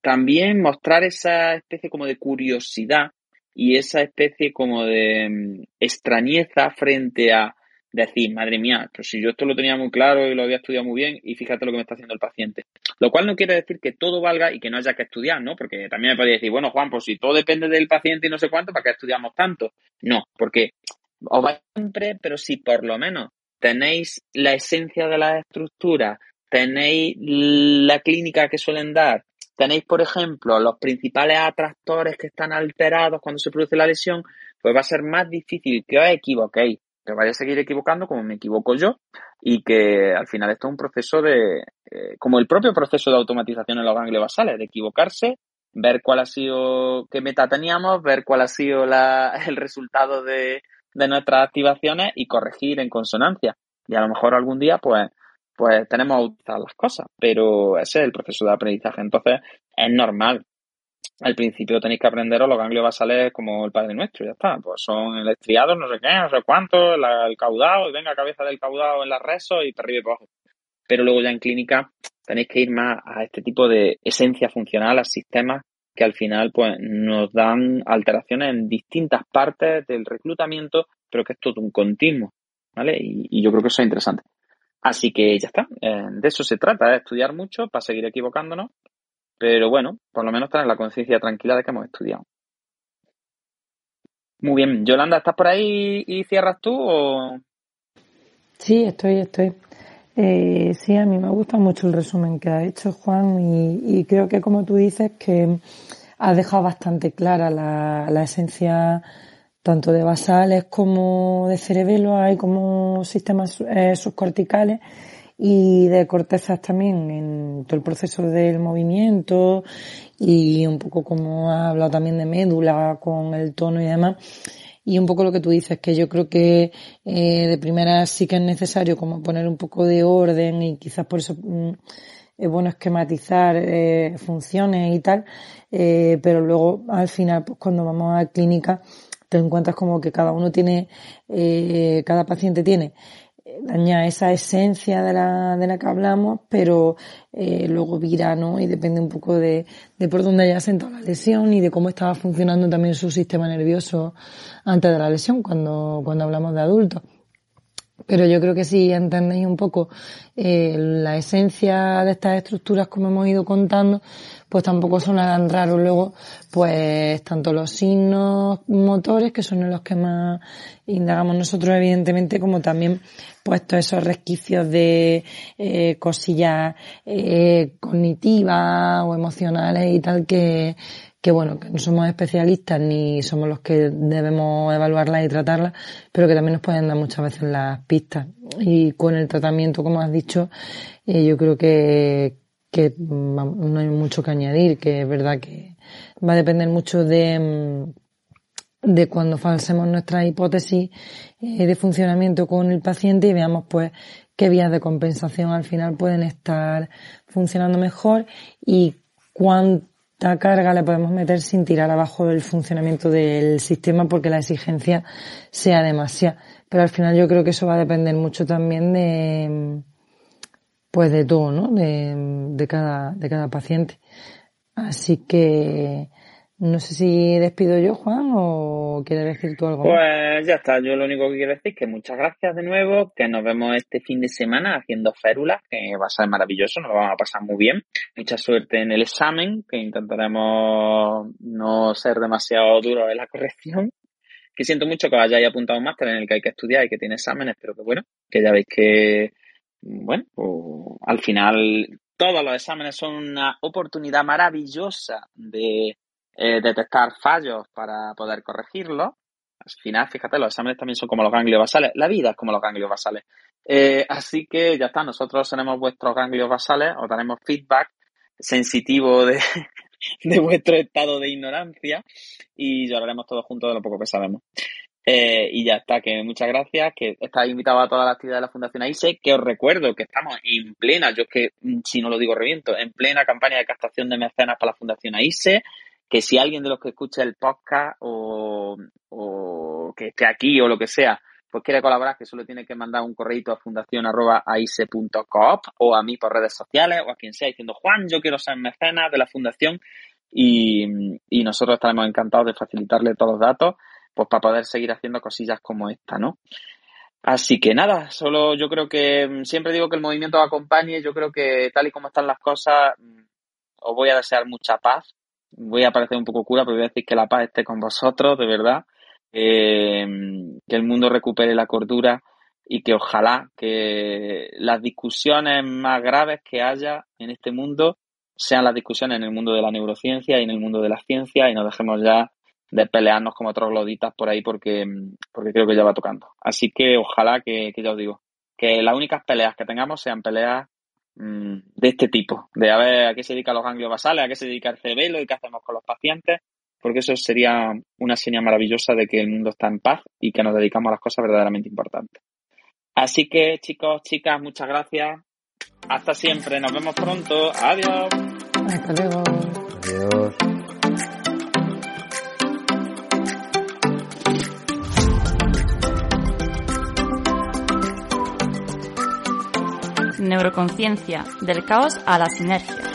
Speaker 2: también mostrar esa especie como de curiosidad y esa especie como de mm, extrañeza frente a decir, madre mía, pero si yo esto lo tenía muy claro y lo había estudiado muy bien y fíjate lo que me está haciendo el paciente. Lo cual no quiere decir que todo valga y que no haya que estudiar, ¿no? Porque también me podría decir, bueno, Juan, pues si todo depende del paciente y no sé cuánto, ¿para qué estudiamos tanto? No, porque os va siempre, pero si por lo menos tenéis la esencia de la estructura, tenéis la clínica que suelen dar, tenéis, por ejemplo, los principales atractores que están alterados cuando se produce la lesión, pues va a ser más difícil que os equivoquéis, que vaya a seguir equivocando como me equivoco yo y que al final esto es un proceso de, eh, como el propio proceso de automatización en los ganglios basales, de equivocarse, ver cuál ha sido, qué meta teníamos, ver cuál ha sido la, el resultado de, de nuestras activaciones y corregir en consonancia. Y a lo mejor algún día, pues, pues tenemos que utilizar las cosas, pero ese es el proceso de aprendizaje. Entonces, es normal. Al principio tenéis que aprenderos los ganglios basales como el Padre Nuestro, ya está. Pues son el estriado, no sé qué, no sé cuánto, el caudado, y venga, cabeza del caudado en las resos y te arriba y abajo. Pero luego ya en clínica tenéis que ir más a este tipo de esencia funcional, a sistemas que al final pues nos dan alteraciones en distintas partes del reclutamiento, pero que es todo un continuo, ¿vale? Y, y yo creo que eso es interesante. Así que ya está. Eh, de eso se trata, de estudiar mucho para seguir equivocándonos. Pero bueno, por lo menos tener la conciencia tranquila de que hemos estudiado. Muy bien. Yolanda, ¿estás por ahí y cierras tú o...?
Speaker 4: Sí, estoy, estoy. Eh, sí, a mí me gusta mucho el resumen que ha hecho Juan y, creo que como tú dices que has dejado bastante clara la, la esencia tanto de basales como de cerebelo, hay como sistemas eh, subcorticales y de cortezas también en todo el proceso del movimiento y un poco como ha hablado también de médula con el tono y demás. Y un poco lo que tú dices, que yo creo que eh, de primera sí que es necesario como poner un poco de orden y quizás por eso mm, es bueno esquematizar eh, funciones y tal, eh, pero luego al final pues cuando vamos a clínica te encuentras como que cada uno tiene, eh, cada paciente tiene daña esa esencia de la, de la que hablamos, pero eh, luego vira, ¿no? Y depende un poco de, de por dónde haya sentado la lesión y de cómo estaba funcionando también su sistema nervioso antes de la lesión, cuando, cuando hablamos de adultos. Pero yo creo que si entendéis un poco eh, la esencia de estas estructuras como hemos ido contando, pues tampoco sonarán raros luego, pues tanto los signos motores, que son los que más indagamos nosotros evidentemente, como también pues todos esos resquicios de eh, cosillas eh, cognitivas o emocionales y tal que, que bueno, que no somos especialistas ni somos los que debemos evaluarlas y tratarlas, pero que también nos pueden dar muchas veces las pistas. Y con el tratamiento, como has dicho, eh, yo creo que, que no hay mucho que añadir, que es verdad que va a depender mucho de, mm, de cuando falsemos nuestra hipótesis eh, de funcionamiento con el paciente y veamos pues qué vías de compensación al final pueden estar funcionando mejor y cuánto carga le podemos meter sin tirar abajo el funcionamiento del sistema porque la exigencia sea demasiada. Pero al final yo creo que eso va a depender mucho también de, pues de todo, ¿no? De, de cada, de cada paciente. Así que, no sé si despido yo, Juan, o quieres decir tú algo.
Speaker 2: Pues ya está, yo lo único que quiero decir es que muchas gracias de nuevo, que nos vemos este fin de semana haciendo férulas, que va a ser maravilloso, nos lo vamos a pasar muy bien. Mucha suerte en el examen, que intentaremos no ser demasiado duros en la corrección. Que siento mucho que hayáis apuntado un máster en el que hay que estudiar y que tiene exámenes, pero que bueno, que ya veis que, bueno, pues, al final todos los exámenes son una oportunidad maravillosa de eh, detectar fallos para poder corregirlos. Al final, fíjate, los exámenes también son como los ganglios basales. La vida es como los ganglios basales. Eh, así que ya está, nosotros tenemos vuestros ganglios basales o tenemos feedback sensitivo de, de vuestro estado de ignorancia y lloraremos todos juntos de lo poco que sabemos. Eh, y ya está, que muchas gracias, que estáis invitados a toda la actividad de la Fundación AISE, que os recuerdo que estamos en plena, yo es que mm, si no lo digo reviento, en plena campaña de captación de mecenas para la Fundación AISE, que si alguien de los que escucha el podcast o, que esté aquí o lo que sea, pues quiere colaborar, que solo tiene que mandar un correo a fundación.aise.coop o a mí por redes sociales o a quien sea diciendo, Juan, yo quiero ser mecenas de la fundación y nosotros estaremos encantados de facilitarle todos los datos pues para poder seguir haciendo cosillas como esta, ¿no? Así que nada, solo yo creo que mm, siempre digo que el movimiento acompañe, yo creo que tal y como están las cosas, mm, os voy a desear mucha paz, voy a parecer un poco cura, pero voy a decir que la paz esté con vosotros, de verdad, eh, que el mundo recupere la cordura y que ojalá que las discusiones más graves que haya en este mundo sean las discusiones en el mundo de la neurociencia y en el mundo de la ciencia y nos dejemos ya de pelearnos como trogloditas por ahí porque, porque creo que ya va tocando. Así que ojalá que, que ya os digo, que las únicas peleas que tengamos sean peleas Mm, de este tipo, de a ver a qué se dedican los ganglios basales, a qué se dedica el cerebelo y qué hacemos con los pacientes, porque eso sería una señal maravillosa de que el mundo está en paz y que nos dedicamos a las cosas verdaderamente importantes. Así que chicos, chicas, muchas gracias. Hasta siempre, nos vemos pronto. Adiós.
Speaker 4: Hasta luego.
Speaker 3: Adiós.
Speaker 1: Neuroconciencia, del caos a la sinergia.